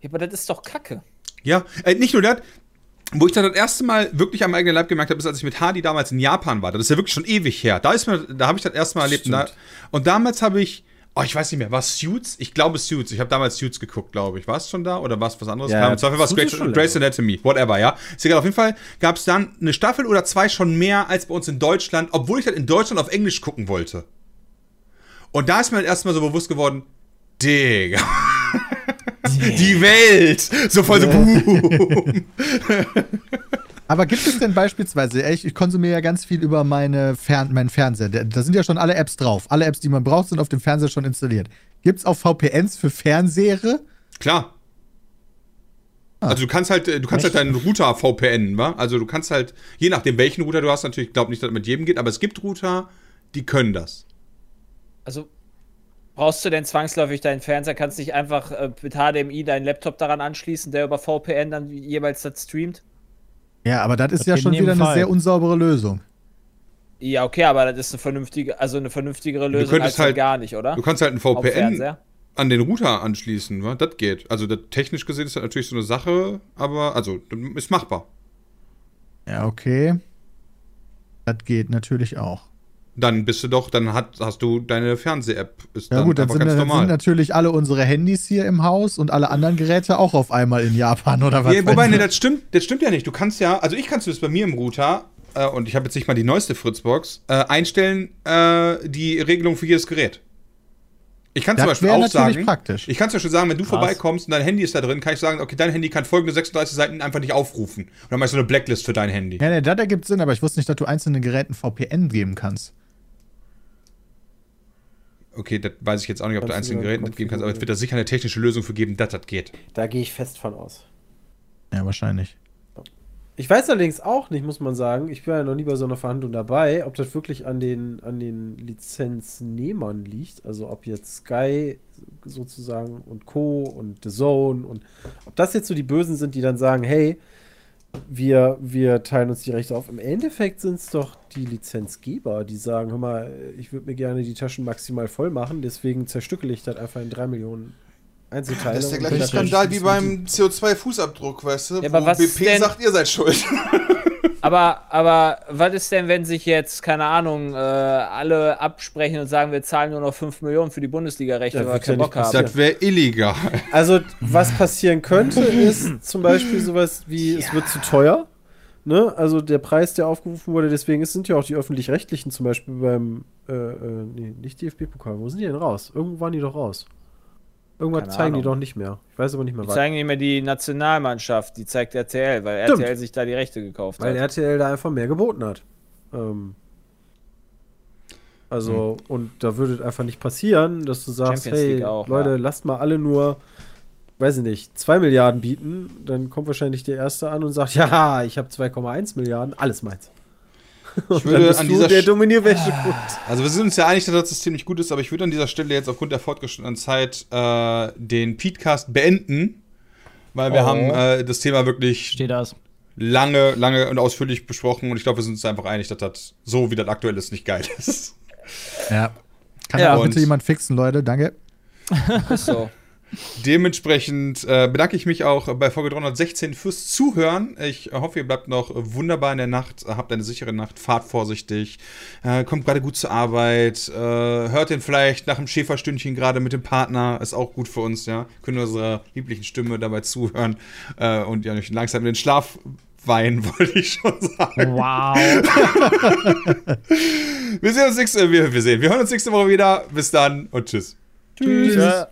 Ja, aber das ist doch Kacke. Ja, äh, nicht nur das. Wo ich dann das erste Mal wirklich am eigenen Leib gemerkt habe, ist, als ich mit Hardy damals in Japan war. Das ist ja wirklich schon ewig her. Da, ist mir, da habe ich das erste Mal erlebt. Und, da, und damals habe ich, oh, ich weiß nicht mehr, war es Suits? Ich glaube Suits. Ich habe damals Suits geguckt, glaube ich. War es schon da oder war es was anderes? Ja, Im Zweifel war es ist Grey's. Anatomy, whatever, ja. Ist egal, auf jeden Fall gab es dann eine Staffel oder zwei schon mehr als bei uns in Deutschland, obwohl ich das in Deutschland auf Englisch gucken wollte. Und da ist mir dann erstmal so bewusst geworden, Digga. Die Welt! So voll so, boom. Aber gibt es denn beispielsweise, ey, ich, ich konsumiere ja ganz viel über meine Fern meinen Fernseher. Da, sind ja schon alle Apps drauf. Alle Apps, die man braucht, sind auf dem Fernseher schon installiert. Gibt es auch VPNs für Fernseher? Klar. Also du kannst halt, du kannst halt deinen Router VPN, wa? Also du kannst halt, je nachdem welchen Router du hast, natürlich, ich glaube nicht, dass das mit jedem geht, aber es gibt Router, die können das. Also brauchst du denn zwangsläufig deinen Fernseher? Kannst nicht einfach äh, mit HDMI deinen Laptop daran anschließen, der über VPN dann jeweils das streamt? Ja, aber das ist Das ja schon wieder eine Fall. sehr unsaubere Lösung. Ja, okay, aber das ist eine vernünftige, also eine vernünftigere Lösung könntest als halt- gar nicht, oder? Du kannst halt ein VPN an den Router anschließen, wa? das geht. Also das, technisch gesehen ist das natürlich so eine Sache, aber also ist machbar. Ja, okay. Das geht natürlich auch. Dann bist du doch, dann hat, hast du deine Fernseh-App. Ist Ja gut, dann sind, dann sind natürlich alle unsere Handys hier im Haus und alle anderen Geräte auch auf einmal in Japan oder was? Ja, wobei, ne, das stimmt, das stimmt ja nicht. Du kannst ja, also ich kann es bei mir im Router, äh, und ich habe jetzt nicht mal die neueste Fritzbox, äh, einstellen äh, die Regelung für jedes Gerät. Ich kann zum Das Beispiel wäre auch sagen, praktisch. ich kann zum Beispiel sagen, wenn du Krass. vorbeikommst und dein Handy ist da drin, kann ich sagen, okay, dein Handy kann folgende 36 Seiten einfach nicht aufrufen. Und dann mach ich so eine Blacklist für dein Handy. Ja, ne, das ergibt Sinn, aber ich wusste nicht, dass du einzelnen Geräten VPN geben kannst. Okay, das weiß ich jetzt auch nicht, ob du einzelnen Geräten das geben kannst, aber es wird da sicher eine technische Lösung für geben, dass das geht. Da gehe ich fest von aus. Ja, wahrscheinlich. Ich weiß allerdings auch nicht, muss man sagen, ich war ja noch nie bei so einer Verhandlung dabei, ob das wirklich an den, an den Lizenznehmern liegt, also ob jetzt Sky sozusagen und Co. und The Zone und ob das jetzt so die Bösen sind, die dann sagen, hey, wir, wir teilen uns die Rechte auf. Im Endeffekt sind es doch die Lizenzgeber, die sagen, hör mal, ich würde mir gerne die Taschen maximal voll machen, deswegen zerstückele ich das einfach in drei Millionen Einzelteile. Das ist der gleiche Skandal wie beim CO2-Fußabdruck, weißt du? Ja, aber wo was ist BP denn- sagt, ihr seid schuld. Aber, aber was ist denn, wenn sich jetzt, keine Ahnung, äh, alle absprechen und sagen, wir zahlen nur noch 5 Millionen für die Bundesliga-Rechte, Ja, weil wir ja keinen Bock haben? Das wäre illegal. Also, was passieren könnte, ist zum Beispiel sowas wie, es wird zu teuer. Ne? Also der Preis, der aufgerufen wurde, deswegen es sind ja auch die öffentlich-rechtlichen zum Beispiel beim, äh, äh, nee, nicht DFB-Pokal. Wo sind die denn raus? Irgendwo waren die doch raus. Irgendwas Keine zeigen die Ahnung. doch nicht mehr. Ich weiß aber nicht mehr Die was. zeigen nicht mehr die Nationalmannschaft, die zeigt RTL, weil Stimmt. RTL sich da die Rechte gekauft Weil hat. RTL da einfach mehr geboten hat. Ähm, also, und da würde es einfach nicht passieren, dass du sagst, hey, auch, Leute, ja. lasst mal alle nur, weiß ich nicht, 2 Milliarden bieten. Dann kommt wahrscheinlich der Erste an und sagt, ja, ich habe 2,1 Milliarden, alles meins. Und würde dann bist an du dieser der Sch- Dominierwäsche. Also wir sind uns ja einig, dass das System nicht gut ist, aber ich würde an dieser Stelle jetzt aufgrund der fortgeschrittenen Zeit äh, den Podcast beenden, weil wir Oh. haben äh, das Thema wirklich Steht das. lange, lange und ausführlich besprochen und ich glaube, wir sind uns einfach einig, dass das so, wie das aktuell ist, nicht geil ist. Ja. Kann Ja, bitte jemand fixen, Leute? Danke. Ist so. Dementsprechend äh, bedanke ich mich auch bei Folge 316 fürs Zuhören. Ich hoffe, ihr bleibt noch wunderbar in der Nacht, habt eine sichere Nacht, fahrt vorsichtig, äh, kommt gerade gut zur Arbeit, äh, hört den vielleicht nach dem Schäferstündchen gerade mit dem Partner, ist auch gut für uns, ja. Können unserer lieblichen Stimme dabei zuhören äh, und ja nicht langsam in den Schlaf weinen, wollte ich schon sagen. Wow. Wir sehen uns nächste, wir, wir sehen, wir hören uns nächste Woche wieder. Bis dann und tschüss. Tschüss. Ja.